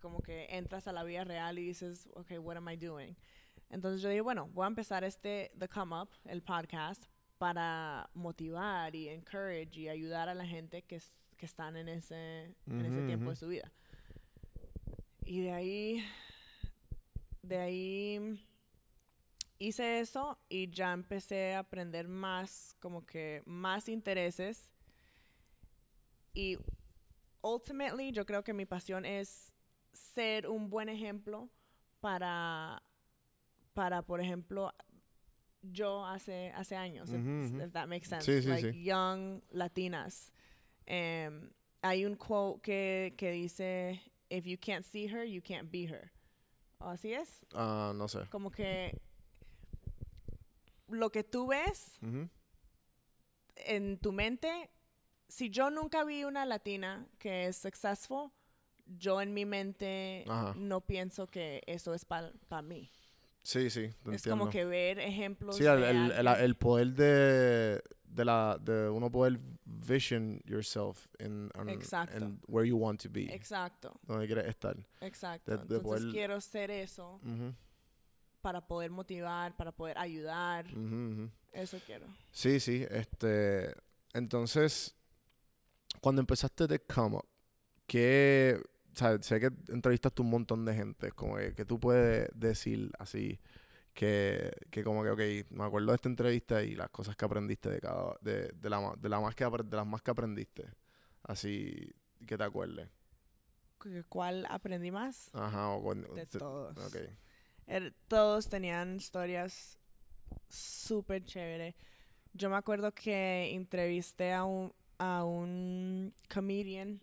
como que entras a la vida real y dices, ok, what am I doing? Entonces yo dije, bueno, voy a empezar este The Come Up, el podcast, para motivar y encourage y ayudar a la gente que, que están en ese, en ese tiempo de su vida. Y de ahí, de ahí hice eso y ya empecé a aprender más, como que más intereses. Y ultimately yo creo que mi pasión es ser un buen ejemplo para, para por ejemplo, yo hace, hace años, if- Ujú, ujú. if that makes sense. Sí, sí, like sí. young latinas. Em, hay un quote que, que dice, if you can't see her, you can't be her. ¿O así es? Ah, no sé. Como que lo que tú ves en tu mente, si yo nunca vi una latina que es successful, yo en mi mente Ajá. no pienso que eso es para mí. Sí, sí, te Es como entiendo. que ver ejemplos. Sí, el, de el, el, el poder de, de la de uno poder vision yourself in, in- Exacto. in where you want to be, Exacto, donde quieres estar. exacto. de- de Entonces poder- quiero ser eso para poder motivar, para poder ayudar. Eso quiero. Sí, sí, este, entonces, cuando empezaste de Come Up, ¿qué, o sea, sé que entrevistaste un montón de gente, como que, que tú puedes decir así, que, que como que, ok, me acuerdo de esta entrevista y las cosas que aprendiste de cada, de, de, la, de, la más que, de las más que aprendiste, así, que te acuerdes. ¿Cu- ¿Cuál aprendí más? Ajá, o con, De todos. ok. Er- todos tenían historias súper chévere. Yo me acuerdo que entrevisté a un, a un comedian,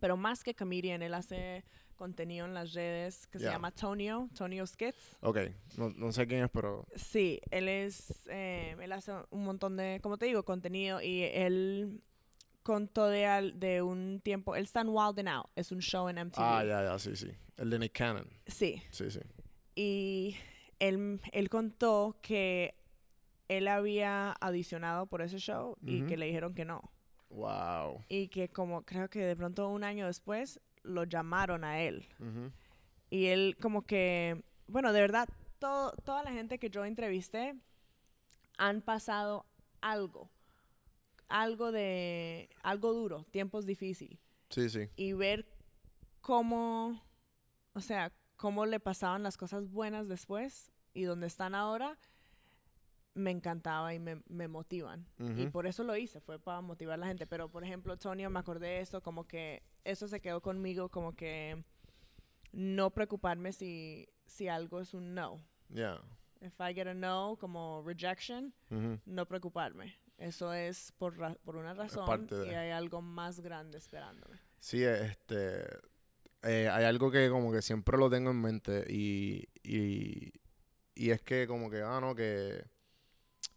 pero más que comedian, él hace contenido en las redes que se Ya. llama Tonio, Tonio Skits. Ok, no, no sé quién es, pero... Sí, él es, eh, él hace un montón de, como te digo, contenido y él contó de, al- de un tiempo, él está en Wild and Out, es un show en MTV. Ah, ya, ya, sí, sí. El de Nick Cannon. Sí, Sí, sí. y él, él contó que él había adicionado por ese show y Ujú. que le dijeron que no. Wow. Y que como creo que de pronto un año después lo llamaron a él. Ujú. Y él como que, bueno, de verdad, todo, toda la gente que yo entrevisté han pasado algo, algo de, algo duro, tiempos difíciles, Sí, sí. y ver cómo, o sea, cómo le pasaban las cosas buenas después y donde están ahora, me encantaba y me, me motivan. Y Ujú. por eso lo hice, fue para motivar a la gente. Pero, por ejemplo, Tonio, me acordé de eso, como que eso se quedó conmigo, como que no preocuparme si, si algo es un no. Ya. If I get a no, como rejection, Ujú. no preocuparme. Eso es por, ra- por una razón parte y de- hay algo más grande esperándome. Sí, este. eh, hay algo que como que siempre lo tengo en mente y, y, y es que como que, ah, no, que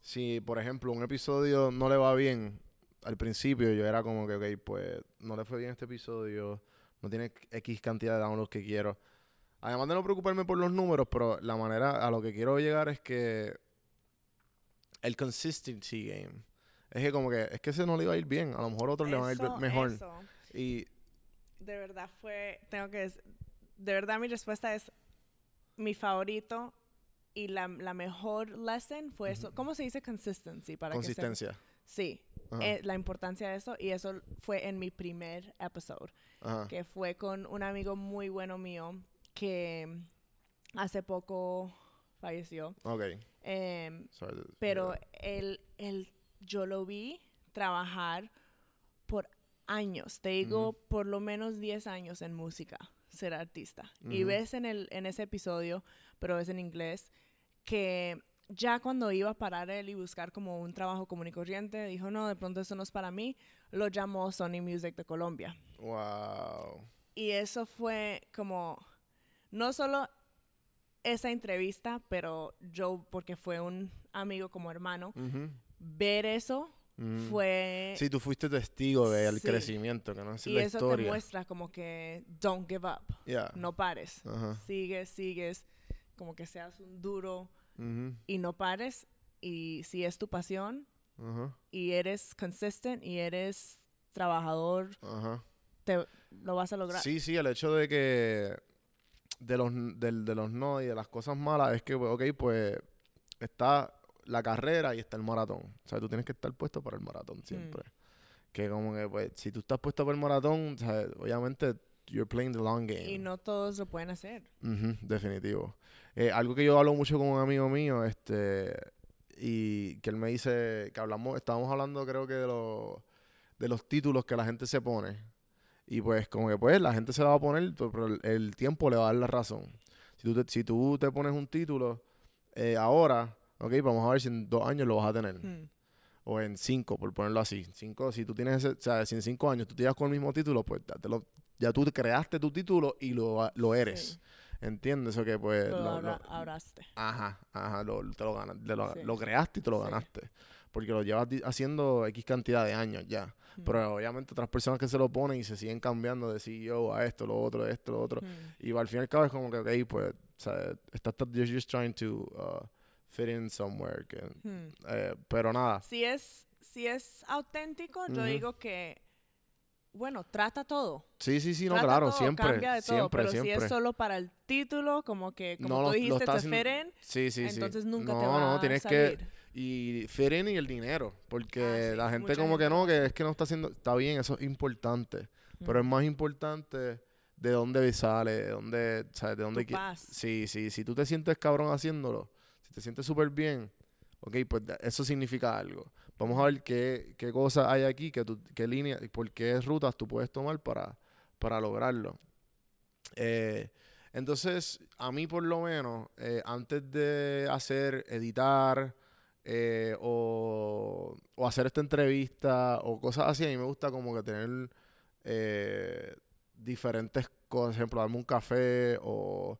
si por ejemplo un episodio no le va bien, al principio yo era como que, ok, pues no le fue bien este episodio, no tiene X cantidad de downloads que quiero. Además de no preocuparme por los números, pero la manera a lo que quiero llegar es que el consistency game. Es que como que, es que ese no le iba a ir bien, a lo mejor a otros le van a ir mejor. eso, Y de verdad fue, tengo que, de verdad mi respuesta es mi favorito y la, la mejor lesson fue eso. ¿Cómo se dice consistency? Para que se- consistencia. sí, Ajá. Eh, la importancia de eso y eso fue en mi primer episodio, Ajá. que fue con un amigo muy bueno mío que hace poco falleció. Ok. Em, Sorry. pero él, él, yo lo vi trabajar por años, te digo, Ujú. por lo menos 10 años en música, ser artista. Y Ujú. ves en, el, en ese episodio, pero es en inglés, que ya cuando iba a parar él y buscar como un trabajo común y corriente, dijo, no, de pronto eso no es para mí, lo llamó Sony Music de Colombia. Wow. Y eso fue como, no solo esa entrevista, pero yo, porque fue un amigo como hermano, Ujú, ver eso ujú. fue... Sí, tú fuiste testigo del Sí. crecimiento, que no es y la eso te historia. muestra como que don't give up, Ya. no pares, Ajá. sigues, sigues, como que seas un duro Y no pares. Y si es tu pasión y eres consistent y eres trabajador, te lo vas a lograr. Sí, sí, el hecho de que de los, de los no y de las cosas malas es que, ok, pues está la carrera y está el maratón. O sea, tú tienes que estar puesto para el maratón siempre. Que como que, pues, si tú estás puesto para el maratón, o sea, obviamente you're playing the long game. Y no todos lo pueden hacer. Definitivo. Eh, algo que yo hablo mucho con un amigo mío, este, y que él me dice, que hablamos, estábamos hablando creo que de los, de los títulos que la gente se pone. Y pues como que pues la gente se la va a poner, pero el, el tiempo le va a dar la razón. Si tú te, si tú te pones un título eh, ahora, ok, vamos a ver si en dos años lo vas a tener. Hmm. O en cinco, por ponerlo así. Cinco, si tú tienes ese, o sea, si en cinco años tú te llevas con el mismo título, pues ya, te lo- ya tú creaste tu título y lo, lo eres. Sí. ¿Entiendes? O que pues... Lo lo- abra- lo- abraste. Ajá, ajá, lo, te lo, ganas, te lo, Sí. lo creaste y te lo Sí. ganaste. Porque lo llevas haciendo X cantidad de años ya. Hmm. Pero obviamente otras personas que se lo ponen y se siguen cambiando de CEO a esto, lo otro, esto, lo otro. Hmm. Y al fin y al cabo es como que, ok, pues, sea, estás just trying to uh, fit in somewhere. que- Hmm. eh, pero nada. Si es, si es auténtico, yo Ujú. digo que, bueno, trata todo. Sí, sí, sí, no, Trata claro, todo, siempre, cambia de todo, siempre, pero siempre. si es solo para el título, como que, como No, tú dijiste, te feren, Sí, sí, sí. entonces nunca no, te va no, a tienes salir. que y in y el dinero, porque Ah, sí, la gente como que no, que es que no está haciendo, está bien, eso es importante, pero es más importante de dónde sale, de dónde, ¿sabes? De dónde. Sí, sí, si tú te sientes cabrón haciéndolo, si te sientes súper bien, ok, pues eso significa algo. Vamos a ver qué, qué cosas hay aquí, qué, tú- qué por qué rutas tú puedes tomar para, para lograrlo. Eh, entonces, a mí por lo menos, eh, antes de hacer, editar eh, o, o hacer esta entrevista o cosas así, a mí me gusta como que tener diferentes cosas, por ejemplo, darme un café o,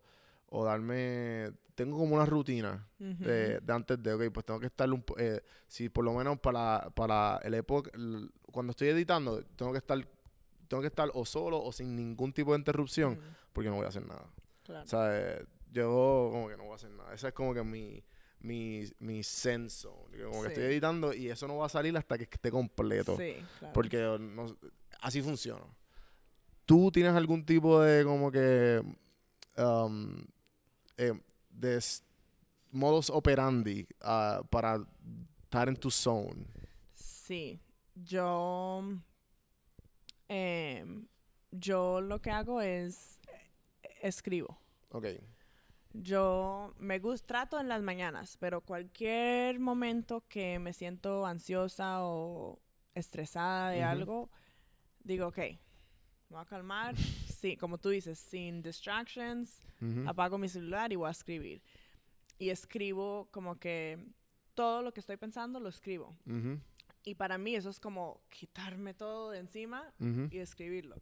o darme... Tengo como una rutina de, de antes de, ok, pues tengo que estar un eh, si por lo menos para, para el época, cuando estoy editando, tengo que estar, tengo que estar o solo o sin ningún tipo de interrupción, Mm, porque no voy a hacer nada. claro. O sea, eh, yo como que no voy a hacer nada. Ese es como que mi, mi, mi que Como que estoy editando y eso no va a salir hasta que esté completo. Sí, claro. Porque no- así funciona. ¿Tú tienes algún tipo de como que um, eh, de modus operandi ah, para estar en tu zone. Sí, yo, em, yo lo que hago es eh, escribo. Ok. Yo me gusta, trato en las mañanas, pero cualquier momento que me siento ansiosa o estresada de algo, digo, ok, me voy a calmar. Sí, como tú dices, sin distractions, Ujú. apago mi celular y voy a escribir. Y escribo como que todo lo que estoy pensando lo escribo. Ujú. Y para mí eso es como quitarme todo de encima Ujú. y escribirlo.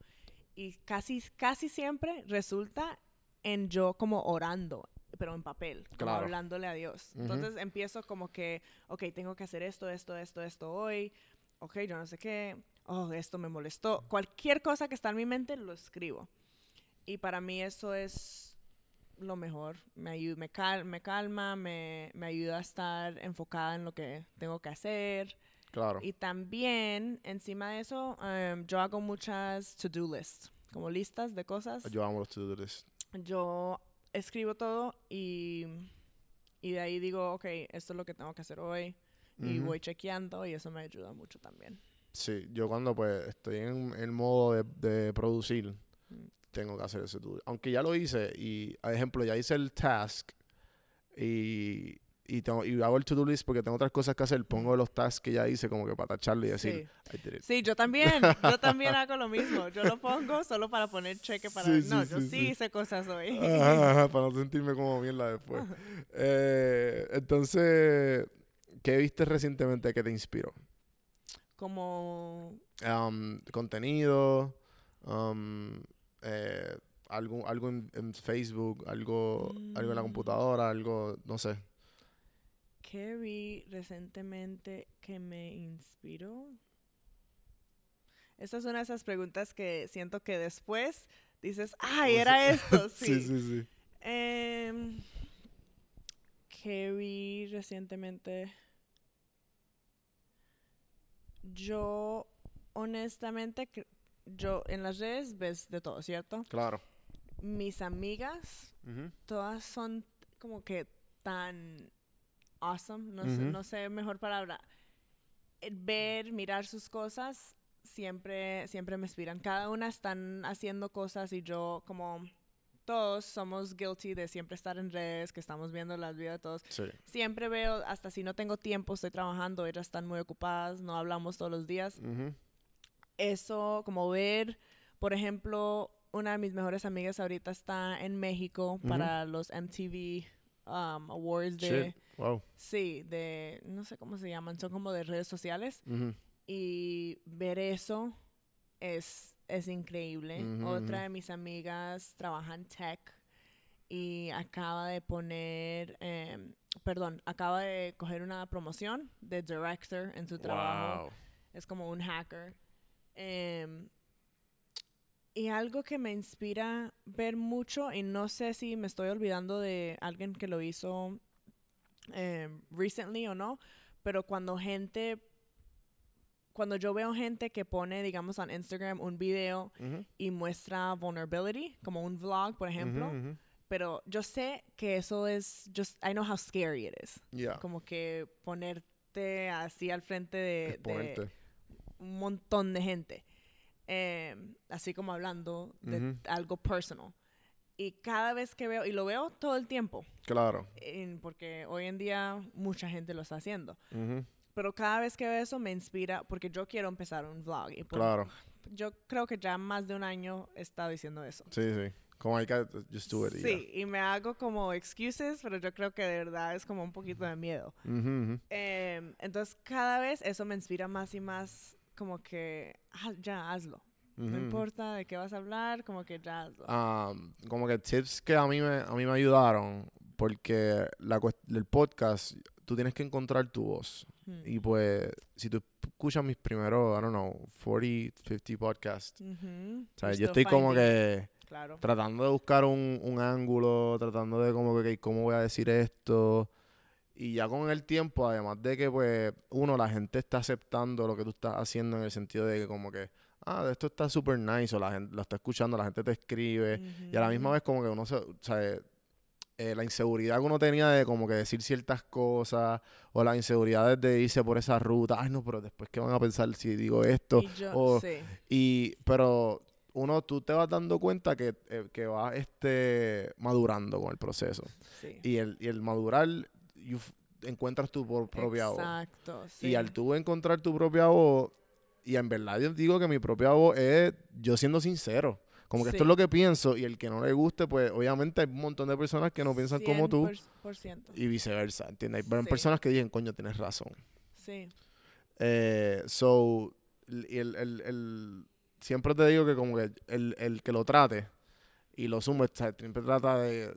Y casi, casi siempre resulta en yo como orando, pero en papel, como Claro. hablándole a Dios. Ujú. Entonces empiezo como que, ok, tengo que hacer esto, esto, esto, esto hoy. Ok, yo no sé qué. Oh, esto me molestó. Cualquier cosa que está en mi mente lo escribo. Y para mí eso es lo mejor. Me, ayu- me, cal- me calma, me, me ayuda a estar enfocada en lo que tengo que hacer. Claro. Y también, encima de eso, em, yo hago muchas to-do lists, como listas de cosas. Yo amo los to-do list. Yo escribo todo y, y de ahí digo, ok, esto es lo que tengo que hacer hoy. Y voy chequeando y eso me ayuda mucho también. Sí, yo cuando pues estoy en el modo de, de producir, Mm. tengo que hacer ese to Aunque ya lo hice y, por ejemplo, ya hice el task y, y, tengo, y hago el to-do list porque tengo otras cosas que hacer, pongo los tasks que ya hice como que para tacharlo y decir, I did it. Sí, yo también. Yo también hago lo mismo. Yo lo pongo solo para poner cheque para... Sí, no, yo sí, hice cosas hoy. Ajá, para no sentirme como mierda después. Eh, entonces, ¿qué viste recientemente que te inspiró? Como... Um, contenido, um, eh, algo, algo en, en Facebook, algo, algo en la Mm. computadora, algo, no sé. ¿Qué vi recientemente que me inspiró? Esta es una de esas preguntas que siento que después dices, ¡ay, Pues era <laughs> esto! <laughs> Sí. sí, sí, sí. Em, ¿Qué vi recientemente? Yo, honestamente, yo en las redes ves de todo, ¿cierto? Claro. Mis amigas todas son como que tan awesome, no, sé, no sé mejor palabra. Ver, mirar sus cosas, siempre, siempre me inspiran. Cada una están haciendo cosas y yo como todos somos guilty de siempre estar en redes, que estamos viendo las vidas de todos. Sí. Siempre veo, hasta si no tengo tiempo, estoy trabajando, ellas están muy ocupadas, no hablamos todos los días Ujú. eso, como ver, por ejemplo, una de mis mejores amigas ahorita está en México Ujú. para los MTV um, Awards de. Wow. sí, de, no sé cómo se llaman, son como de redes sociales Ujú. y ver eso es, es increíble. Otra de mis amigas trabaja en tech y acaba de poner, em, perdón, acaba de coger una promoción de director en su trabajo Wow. es como un hacker. Em, y algo que me inspira ver mucho, y no sé si me estoy olvidando de alguien que lo hizo em, recently o no, pero cuando gente, cuando yo veo gente que pone, digamos, en Instagram un video Ujú. y muestra vulnerability, como un vlog, por ejemplo, Ujú, ujú. pero yo sé que eso es, just, I know how scary it is. Yeah. Como que ponerte así al frente de, de un montón de gente. eh, así como hablando de algo personal. Y cada vez que veo, y lo veo todo el tiempo, Claro. porque hoy en día mucha gente lo está haciendo. Pero cada vez que veo eso me inspira porque yo quiero empezar un vlog. Y por- Claro. Yo creo que ya más de un año he estado diciendo eso. Sí, sí. Como hay que just do it. y. Sí, y me hago como excuses, pero yo creo que de verdad es como un poquito de miedo. Em, entonces, cada vez eso me inspira más y más, como que, "Ah, ya, hazlo. No importa de qué vas a hablar, como que ya hazlo. um, como que tips que a mí me, a mí me ayudaron, porque la, el podcast, tú tienes que encontrar tu voz. Hmm. Y pues, si tú escuchas mis primeros, I don't know, 40, 50 podcasts, Ujú. o sea, You're yo estoy como que Claro. tratando de buscar un, un ángulo, tratando de como que, ¿cómo voy a decir esto? Y ya con el tiempo, además de que, pues, uno, la gente está aceptando lo que tú estás haciendo en el sentido de que como que, ah, esto está súper nice, o la gente lo está escuchando, la gente te escribe. Y a la misma vez como que uno se, o sea, eh, la inseguridad que uno tenía de como que decir ciertas cosas o las inseguridades de irse por esa ruta. Ay, no, pero después, ¿qué van a pensar si digo esto? Y yo, o- sí. Y, pero uno, tú te vas dando cuenta que, eh, que vas este, madurando con el proceso. sí. Y el, y el madurar, you encuentras tu por- propia voz. Exacto, Y al tú encontrar tu propia voz, y en verdad yo digo que mi propia voz es yo siendo sincero. Como que esto es lo que pienso y el que no le guste, pues obviamente hay un montón de personas que no piensan como tú 100%. y viceversa, ¿entiendes? Pero hay Sí. personas que dicen, coño, tienes razón. Sí. Eh, so, el, el- el- siempre te digo que como que el, el que lo trate y lo sume, siempre trata de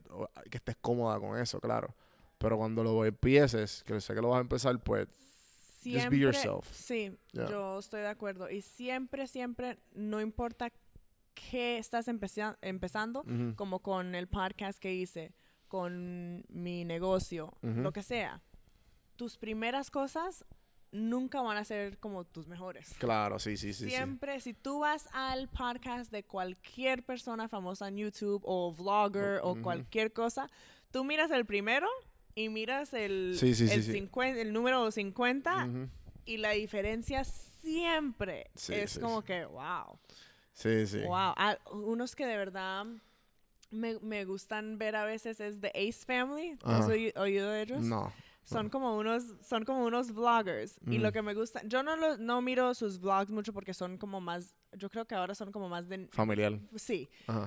que estés cómoda con eso, claro. Pero cuando lo empieces, que sé que lo vas a empezar, pues Just be yourself. Sí, Yeah. yo estoy de acuerdo. Y siempre, siempre, no importa qué estás empeza- empezando, como con el podcast que hice, con mi negocio, lo que sea, tus primeras cosas nunca van a ser como tus mejores. claro, sí, sí, sí. sí. Siempre, si tú vas al podcast de cualquier persona famosa en YouTube o vlogger o cualquier cosa, tú miras el primero y miras el, Sí, sí, el, sí. 50 el número 50 Ujú. y la diferencia siempre es como que, wow, Sí, sí. wow. Ah, unos que de verdad me, me gustan ver a veces es The Ace Family. ¿Has oído de ellos? No. Son como unos, son como unos vloggers. Y lo Mm. que me gusta, yo no lo- no miro sus vlogs mucho porque son como más, yo creo que ahora son como más de, Familiar. sí, Ajá.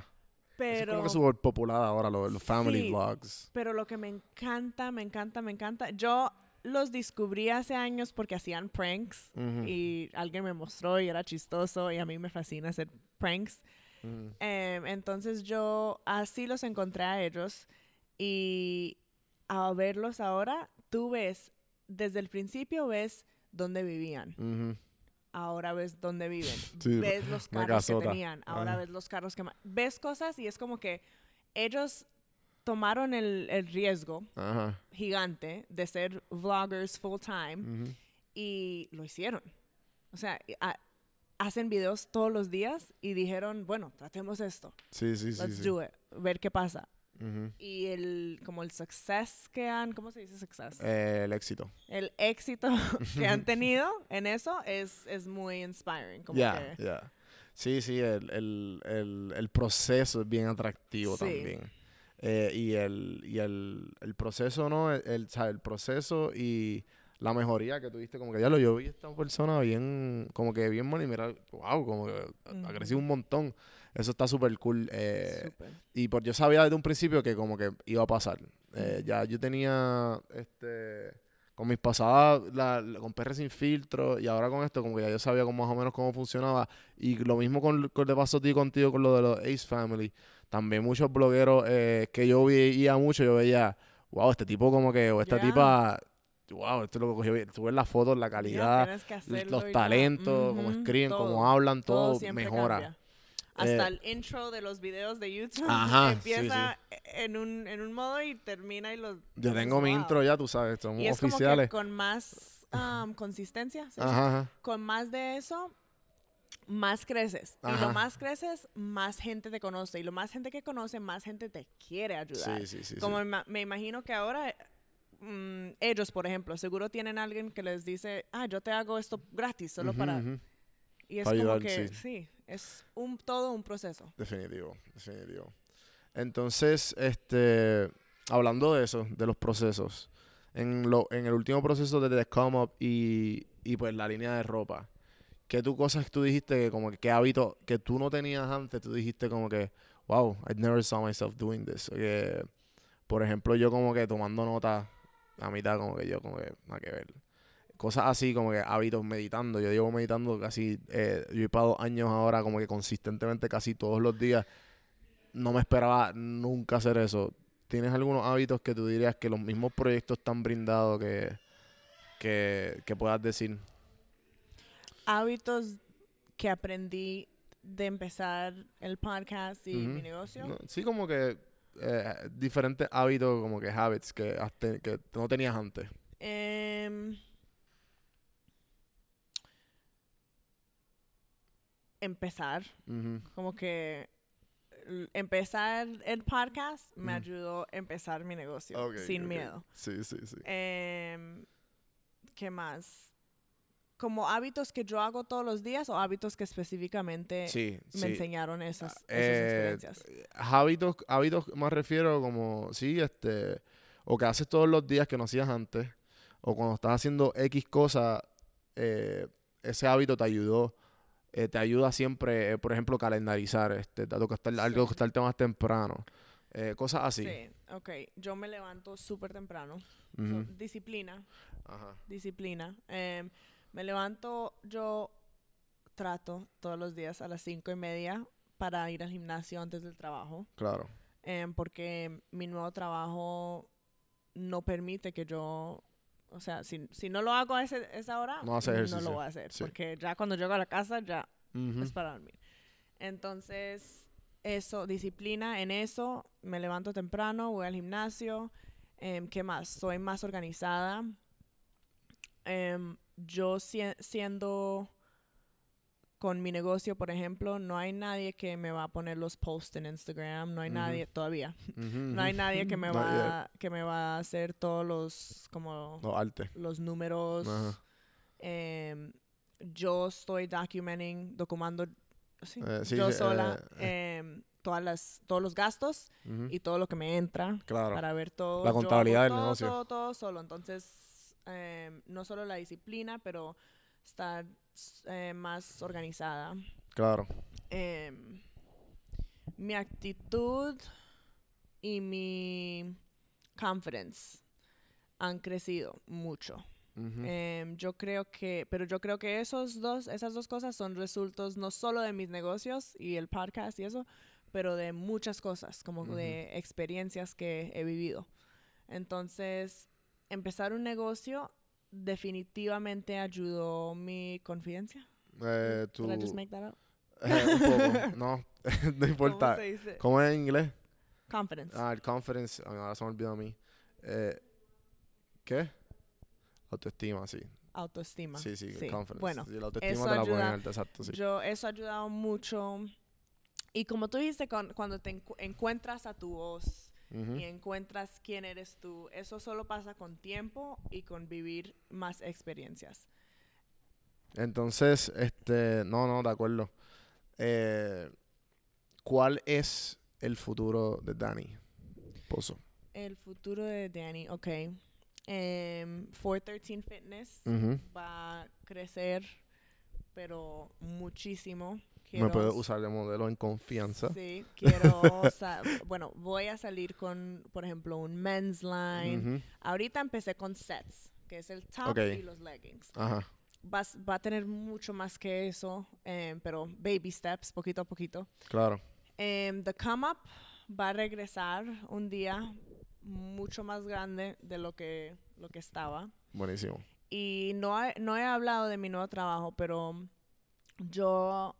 Es pero, como que súper popular ahora, los, los family Sí. vlogs. pero lo que me encanta, me encanta, me encanta, yo los descubrí hace años porque hacían pranks y alguien me mostró y era chistoso y a mí me fascina hacer pranks. Em, entonces yo así los encontré a ellos y al verlos ahora, tú ves, desde el principio ves dónde vivían, ahora ves dónde viven, <laughs> Sí, ves los carros que tenían, ahora ves los carros que... Ves cosas y es como que ellos tomaron el, el riesgo Ajá. gigante de ser vloggers full time y lo hicieron. O sea, ha- hacen videos todos los días y dijeron, bueno, tratemos esto. Sí, sí, sí. Let's sí. do it. Ver qué pasa. Y el, como el success que han, ¿cómo se dice success? Eh, el éxito. el éxito <laughs> que han tenido en eso es, es muy inspiring. Como Ya, que, ya. Sí, sí, el, el, el, el proceso es bien atractivo Sí. también. Eh, y el, y el, el proceso, ¿no? El, el, el proceso y la mejoría que tuviste, como que ya lo yo vi esta persona bien, como que bien y mira, wow, como que ha- crecido un montón. Eso está súper cool. eh, súper. y por, yo sabía desde un principio que como que iba a pasar. Eh, ya yo tenía, este, con mis pasadas, la, la- con PR sin filtro, y ahora con esto, como que ya yo sabía como más o menos cómo funcionaba. Y lo mismo con, con te pasó a ti contigo con lo de los Ace Family. También muchos blogueros eh, que yo veía mucho, yo veía, wow, este tipo como que, o esta Ya. tipa, wow, esto es lo que cogió. Tú ves las fotos, la calidad, hacerlo los y ya. talentos, cómo escriben, todo, cómo hablan, todo, siempre mejora. cambia. Hasta Eh, el intro de los videos de YouTube <laughs> Ajá, sí, empieza En, un, en un modo y termina y los... Yo tengo mi "Wow". intro ya, tú sabes, somos Y es como oficiales. que con más um, consistencia, ¿sí? Ajá, ajá. con más de eso, más creces. Y lo más creces, más gente te conoce. Y lo más gente que conoce, más gente te quiere ayudar. Sí, sí, sí. Como me, me imagino que ahora mm, ellos, por ejemplo, seguro tienen alguien que les dice, ah, yo te hago esto gratis, solo para... ujú. Y es Para como ayudar, que, sí. sí, es un, todo un proceso. Definitivo, definitivo. Entonces, este, hablando de eso, de los procesos, en, lo, en el último proceso de The Come Up y, y pues la línea de ropa, ¿qué tú cosas tú dijiste que como que qué hábito que tú no tenías antes, tú dijiste como que, wow, I never saw myself doing this? Que, por ejemplo, yo como que tomando nota a mitad, como que yo como que, nada que ver. Cosas así, como que hábitos meditando. Yo llevo meditando casi, eh, yo he para dos años ahora, como que consistentemente casi todos los días. No me esperaba nunca hacer eso. ¿Tienes algunos hábitos que tú dirías que los mismos proyectos te han brindado que, que, que puedas decir? Hábitos que aprendí de empezar el podcast y mi negocio. No, sí, como que eh, diferentes hábitos, como que habits que, no tenías antes. Em, empezar, como que empezar el podcast me ayudó a empezar mi negocio sin miedo. Sí, sí, sí. Em, ¿Qué más? Como hábitos que yo hago todos los días o hábitos que específicamente sí, me sí. enseñaron esas, esas Eh, experiencias. hábitos, hábitos me refiero como, sí, este, o que haces todos los días que no hacías antes, o cuando estás haciendo X cosa, eh, ese hábito te ayudó, eh, te ayuda siempre, por ejemplo, calendarizar, este, dado que estar, algo que estarte más temprano, eh, cosas así. Sí, ok. Yo me levanto súper temprano. So, disciplina, Ajá. disciplina. Em, me levanto, yo trato todos los días a las cinco y media para ir al gimnasio antes del trabajo. Claro. em, porque mi nuevo trabajo no permite que yo, o sea, si, si no lo hago a ese- esa hora, No no lo voy a hacer, sí. porque ya cuando llego a la casa ya es para dormir. Entonces, eso, disciplina en eso, me levanto temprano, voy al gimnasio, em, ¿qué más? Soy más organizada. Em, yo sie- siendo con mi negocio, por ejemplo, no hay nadie que me va a poner los posts en Instagram, no hay Ujú. nadie todavía. Ujú, No hay nadie que me Not va que me va a hacer todos los como No, arte. los números. Em, yo estoy documenting, documando sí, Eh, sí, yo sola eh, em, todas las todos los gastos y todo lo que me entra Claro. para ver todo. La yo hago contabilidad del todo, negocio. Todo, todo solo. Entonces, em, no solo la disciplina, pero estar eh, más organizada. Claro. Em, mi actitud y mi confidence han crecido mucho. Ujú. Em, yo creo que, pero yo creo que esos dos, esas dos cosas son resultados no solo de mis negocios y el podcast y eso, pero de muchas cosas, como Ujú. de experiencias que he vivido. Entonces, empezar un negocio definitivamente ayudó mi confidencia. Eh, tu- I just make that up? <laughs> eh, un poco. <laughs> No, <laughs> no ¿Cómo importa. se dice? ¿Cómo es en inglés? Confidence. Ah, el confidence. ah, Ahora se me olvidó a mí. Eh, ¿Qué? Autoestima, sí. Autoestima. Sí, sí, Sí. confidence. Bueno, Sí, la autoestima eso te la ponen ayuda- alta, exacto, sí. Yo, eso ha ayudado mucho. Y como tú dijiste, con- cuando te encu- encuentras a tu voz Y encuentras quién eres tú, eso solo pasa con tiempo y con vivir más experiencias. Entonces, este, no, no, de acuerdo. Eh, ¿Cuál es el futuro de Dani Pozo? El futuro de Danny, ok. Em, 413 Fitness va a crecer, pero muchísimo. Me Quiero puedes usar de modelo en confianza. Sí, quiero, <laughs> bueno, voy a salir con, por ejemplo, un men's line. Ujú. Ahorita empecé con sets, que es el top Ok. y los leggings. Ajá, Va, a s- va a tener mucho más que eso, em, pero baby steps, poquito a poquito. claro. Em, the Come Up va a regresar un día mucho más grande de lo que, lo que estaba. Buenísimo. Y no no he hablado de mi nuevo trabajo, pero yo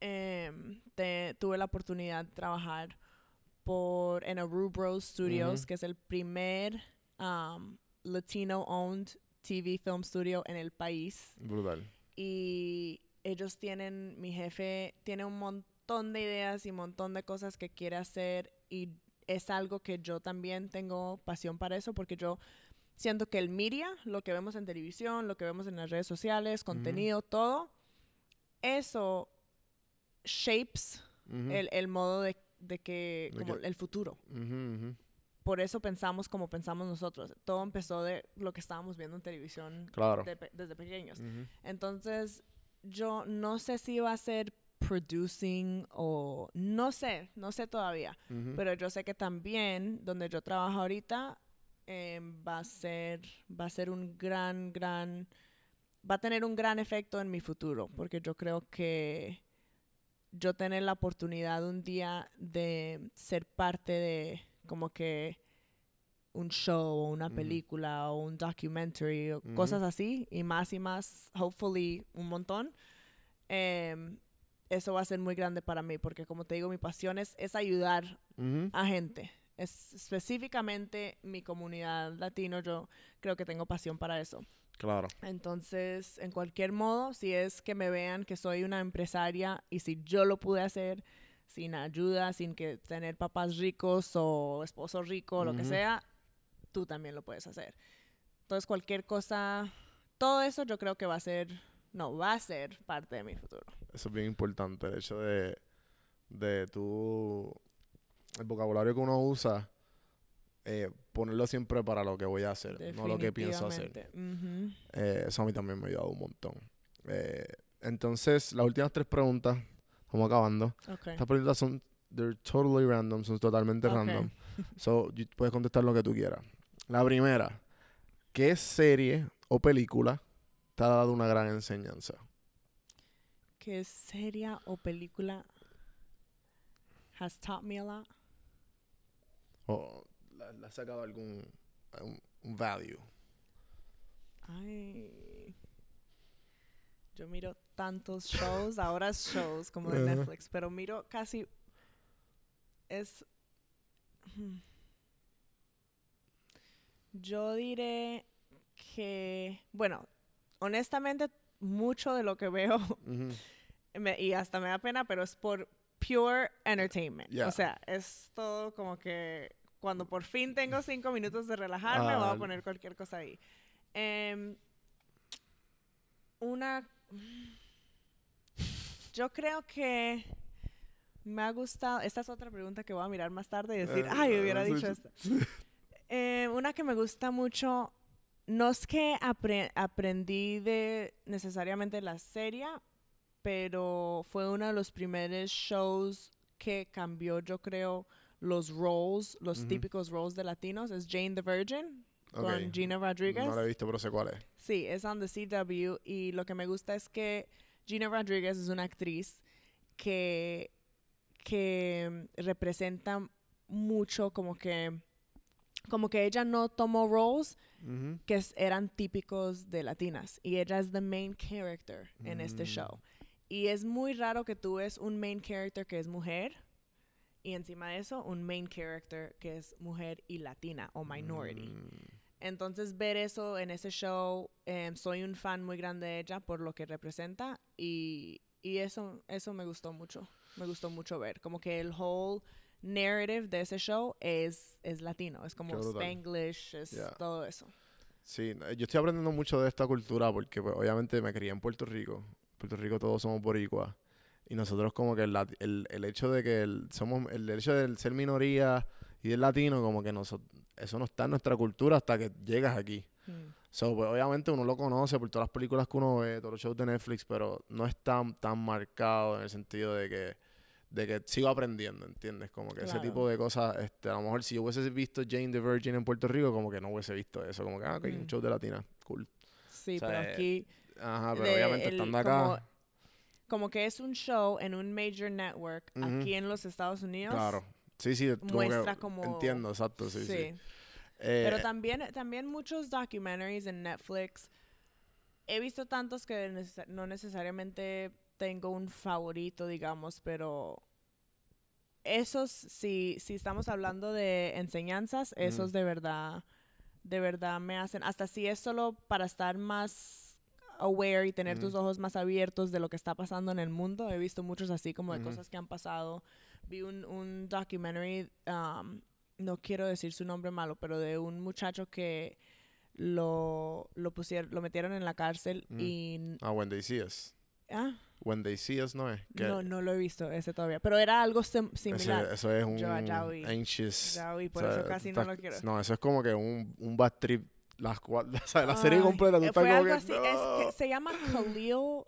em, te- tuve la oportunidad de trabajar por en Aru Bros Studios, Ujú. que es el primer um, Latino-owned TV film studio en el país. Brutal. Y ellos tienen, mi jefe tiene un montón de ideas y un montón de cosas que quiere hacer y es algo que yo también tengo pasión para eso porque yo siento que el media, lo que vemos en televisión, lo que vemos en las redes sociales, contenido, todo, eso shapes Ujú. el, el modo de, de que, De como que- el futuro. Ujú, ujú. Por eso pensamos como pensamos nosotros. Todo empezó de lo que estábamos viendo en televisión Claro. de desde pequeños. Entonces, yo no sé si va a ser producing o no sé, no sé todavía. Pero yo sé que también donde yo trabajo ahorita em, va a ser va a ser un gran gran va a tener un gran efecto en mi futuro porque yo creo que yo tener la oportunidad un día de ser parte de como que un show o una película o un documentary o cosas así y más y más, hopefully un montón. em, eso va a ser muy grande para mí porque como te digo, mi pasión es, es ayudar a gente. Es específicamente mi comunidad latino, yo creo que tengo pasión para eso. Claro. Entonces, en cualquier modo, si es que me vean que soy una empresaria y si yo lo pude hacer, sin ayuda, sin que tener papás ricos o esposo rico, lo que sea, tú también lo puedes hacer. Entonces, cualquier cosa, todo eso yo creo que va a ser, no, va a ser parte de mi futuro. Eso es bien importante, el hecho de, de tú, el vocabulario que uno usa, eh, ponerlo siempre para lo que voy a hacer, no lo que pienso hacer. Eh, eso a mí también me ha ayudado un montón. Eh, entonces, las últimas tres preguntas, estamos acabando. Estas preguntas son, they're totally random, son totalmente Ok. random. <laughs> So, puedes contestar lo que tú quieras. La primera, ¿qué serie o película te ha dado una gran enseñanza? ¿Qué serie o película has taught me a lot? ¿O le has sacado algún un, un value? Ay. Yo miro tantos shows, ahora es shows como de. Netflix, pero miro casi. Es. Hmm. Yo diré que. Bueno, honestamente, mucho de lo que veo, me- y hasta me da pena, pero es por pure entertainment. O sea, es todo como que cuando por fin tengo cinco minutos de relajarme, voy Ah, a poner cualquier cosa ahí. Em, una. Yo creo que me ha gustado. Esta es otra pregunta que voy a mirar más tarde y decir, Eh, ay, hubiera dicho esto. Eh, una que me gusta mucho. No es que apre- aprendí de necesariamente la serie, pero fue uno de los primeros shows que cambió, yo creo, los roles, los típicos roles de latinos. Es Jane the Virgin Ok. con Gina Rodriguez. No la he visto, pero sé cuál es. Sí, es on the CW y lo que me gusta es que Gina Rodriguez es una actriz que, que mm, representa mucho como que como que ella no tomó roles que eran típicos de latinas y ella es the main character en este Mm. show. Y es muy raro que tú ves un main character que es mujer y encima de eso un main character que es mujer y latina o minority. Mm. Entonces ver eso en ese show, em, soy un fan muy grande de ella por lo que representa y, y eso, eso me gustó mucho, me gustó mucho ver, como que el whole narrative de ese show es, es latino, es como. Spanglish, es Ya. todo eso. Sí, yo estoy aprendiendo mucho de esta cultura porque pues, obviamente me crié en Puerto Rico. En Puerto Rico todos somos boricuas. Y nosotros como que el, el, el hecho de que el, somos el hecho de ser minoría y del latino como que noso- eso no está en nuestra cultura hasta que llegas aquí. Mm. So, pues, obviamente uno lo conoce por todas las películas que uno ve, todos los shows de Netflix, pero no es tan, tan marcado en el sentido de que, de que sigo aprendiendo, ¿entiendes? Como que ese tipo de cosas, este, a lo mejor si yo hubiese visto Jane the Virgin en Puerto Rico, como que no hubiese visto eso, como que, ah, ok, un Mm. show de latina, cool. Sí, O sea, pero eh, aquí Ajá, pero obviamente el- estando acá, como que es un show en un major network Ujú. aquí en los Estados Unidos. claro. Sí, sí, como muestra como- entiendo, exacto, sí, sí. sí. Eh, Pero también, también muchos documentaries en Netflix. He visto tantos que neces- no necesariamente tengo un favorito, digamos, pero esos, si, si estamos hablando de enseñanzas, esos de verdad, de verdad me hacen, hasta si es solo para estar más aware y tener tus Ujú. ojos más abiertos de lo que está pasando en el mundo. He visto muchos así como de Ujú. cosas que han pasado. Vi un, un documentary, um, no quiero decir su nombre malo, pero de un muchacho que lo, lo pusieron, lo metieron en la cárcel Mm. y ah, When They See Us. ah, When They See Us, ¿no es? No, no lo he visto ese todavía, pero era algo sim- ese- similar. eso es un Yo anxious... Por o sea, eso casi no lo quiero. No, eso es como que un, un bad trip. Las <laughs> sea, la serie Ay, completa, tú eh, estás fue como que, así, es que "No". se llama Khalil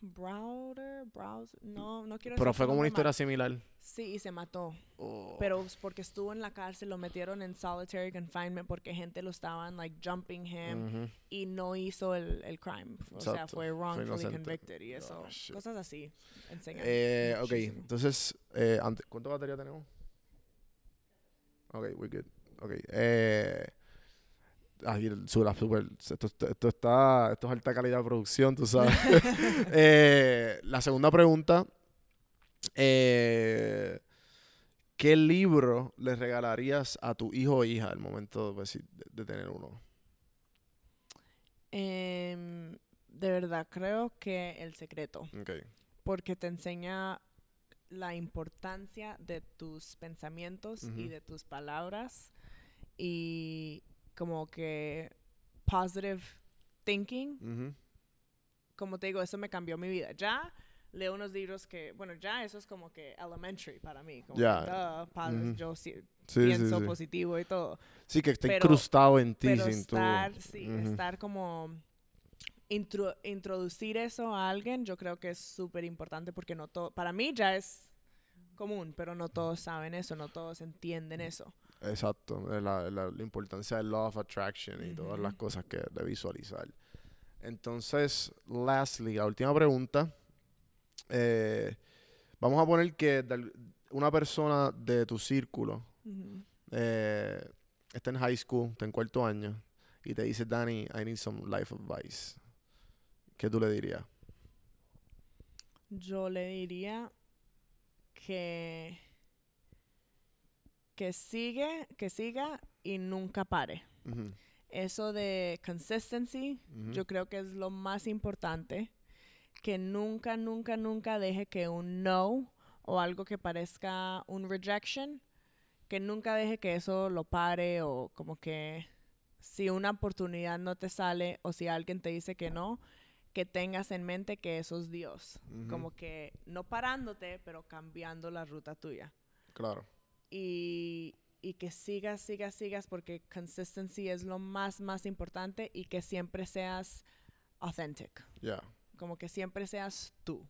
Browder, Browser, no, no quiero Pero decir fue como una historia mal. similar. Sí, y se mató. Oh. Pero porque estuvo en la cárcel, lo metieron en solitary confinement porque gente lo estaban like jumping him y no hizo el, el crime. O sea, Exacto, fue wrongfully inocente. convicted y eso. Oh, cosas así. Eh, ok, muchísimo. entonces, eh, ¿cuánta batería tenemos? Ok, we're good. Ok, eh... Ay, el- su- la super, esto, esto- está, esto es alta calidad de producción, tú sabes. <laughs> <laughs> Eh, la segunda pregunta, eh, ¿qué libro le regalarías a tu hijo o hija al momento pues, de, de tener uno? Em, de verdad, creo que El Secreto. Ok, Porque te enseña la importancia de tus pensamientos y de tus palabras y como que positive thinking, como te digo, eso me cambió mi vida. Ya leo unos libros que, bueno, ya eso es como que elementary para mí, como Ya. que, Ujú. yo Sí, sí, pienso sí. positivo y todo. Sí, que está Pero- incrustado en ti Pero sin tu... estar, sí, estar como intro- introducir eso a alguien, yo creo que es súper importante porque no todo, para mí ya es común, pero no todos saben eso, no todos entienden eso. Exacto, la, la- la importancia del law of attraction y todas las cosas que de visualizar. Entonces, lastly, la última pregunta. eh, vamos a poner que una persona de tu círculo eh, está en high school, está en cuarto año, y te dice, Danny, I need some life advice. ¿Qué tú le dirías? Yo le diría que que sigue, que siga y nunca pare. Eso de consistency, yo creo que es lo más importante. Que nunca, nunca, nunca deje que un no o algo que parezca un rejection, que nunca deje que eso lo pare o como que si una oportunidad no te sale o si alguien te dice que no, que tengas en mente que eso es Dios. Como que no parándote, pero cambiando la ruta tuya. Claro. Y, y que sigas, sigas, sigas, porque consistency es lo más, más importante y que siempre seas authentic, Ya. como que siempre seas tú.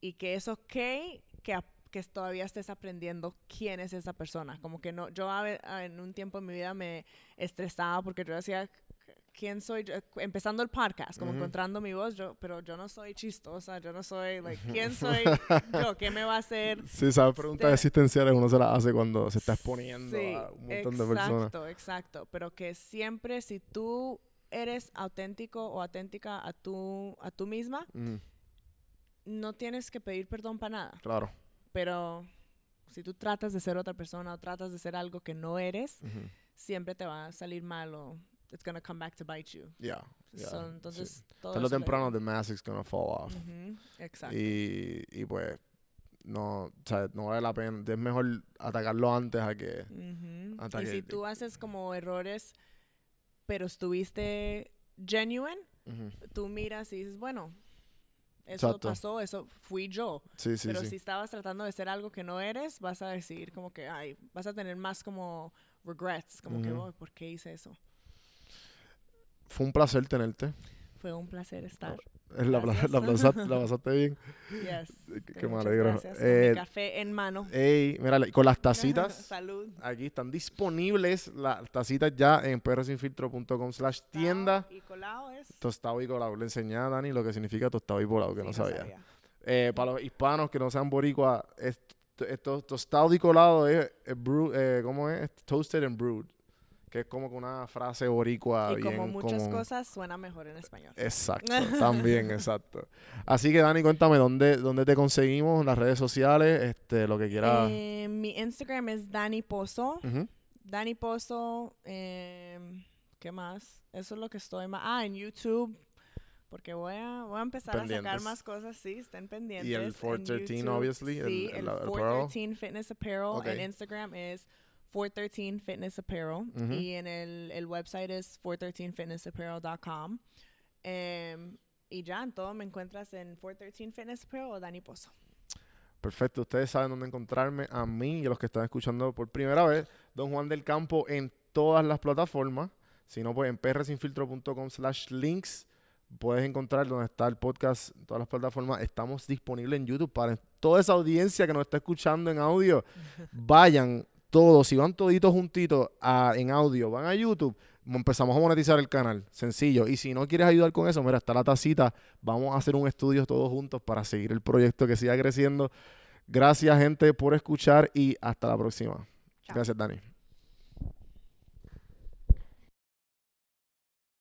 Y que es ok que, que todavía estés aprendiendo quién es esa persona. Como que no, yo a a- en un tiempo en mi vida me estresaba porque yo decía, ¿quién soy yo? Empezando el podcast, como encontrando mi voz, yo, pero yo no soy chistosa, yo no soy, like, ¿quién soy <laughs> yo? ¿Qué me va a hacer? Sí, esas preguntas existenciales uno se las hace cuando se está exponiendo Sí, a un montón de personas. Exacto, exacto. Pero que siempre si tú eres auténtico o auténtica a tú, a tú misma, no tienes que pedir perdón para nada. Claro. Pero si tú tratas de ser otra persona o tratas de ser algo que no eres, siempre te va a salir mal o it's gonna come back to bite you. Yeah, yeah, So, sí. entonces, todo Tarde o eso le temprano the mask is gonna fall off. Exacto. Y, y pues no, o sea, no vale la pena. Es mejor atacarlo antes a que. Ujú. hasta Y que- si tú haces como errores, pero estuviste genuine, Ujú. tú miras y dices, bueno, eso Exacto. pasó, eso fui yo. Sí, sí, pero sí. si estabas tratando de ser algo que no eres, vas a decir como que, ay, vas a tener más como regrets, como que. "Oh, ¿por qué hice eso? Fue un placer tenerte. Fue un placer estar. Eh, La, pasaste, la <laughs> pasaste bien. Yes. Qué- me. Con Eh, café en mano. ey, mira, con las <laughs> tacitas. Salud. Aquí están disponibles las tacitas ya en prsinfiltro.com slash tienda. Y colado es. Tostado y colado. Le enseñé a Dani lo que significa tostado y colado, que Sí, no sabía. sabía. Eh, para los hispanos que no sean boricua, es, esto, tostado y colado es, es brew- eh, ¿cómo es? Toasted and brewed. Que es como que una frase boricua y bien como muchas cosas, suena mejor en español. Exacto, <laughs> también, exacto. Así que Dani, cuéntame dónde, dónde te conseguimos, en las redes sociales, este, lo que quieras. Eh, mi Instagram es Dani Pozo. Dani Pozo. em, ¿Qué más? Eso es lo que estoy más. Ah, en YouTube. Porque voy a, voy a empezar a sacar más cosas, sí, estén pendientes. Y el en 413, YouTube. obviously, Sí, el- el, el apparel. 413 Fitness Apparel. Ok. En Instagram es 413 Fitness Apparel. Y en el, el website es 413fitnessapparel.com. Em, y ya, en todo me encuentras en 413 Fitness Apparel o Dani Pozo. Perfecto, ustedes saben dónde encontrarme, a mí y a los que están escuchando por primera vez, Don Juan del Campo en todas las plataformas. Si no, pues en prsinfiltro.com slash links puedes encontrar donde está el podcast en todas las plataformas. Estamos disponibles en YouTube para toda esa audiencia que nos está escuchando en audio. <laughs> Vayan todos, si van toditos juntitos a- en audio, van a YouTube, mo- empezamos a monetizar el canal. Sencillo. Y si no quieres ayudar con eso, mira, está la tacita. Vamos a hacer un estudio todos juntos para seguir el proyecto que siga creciendo. Gracias, gente, por escuchar y hasta la próxima. Chao. Gracias, Dani.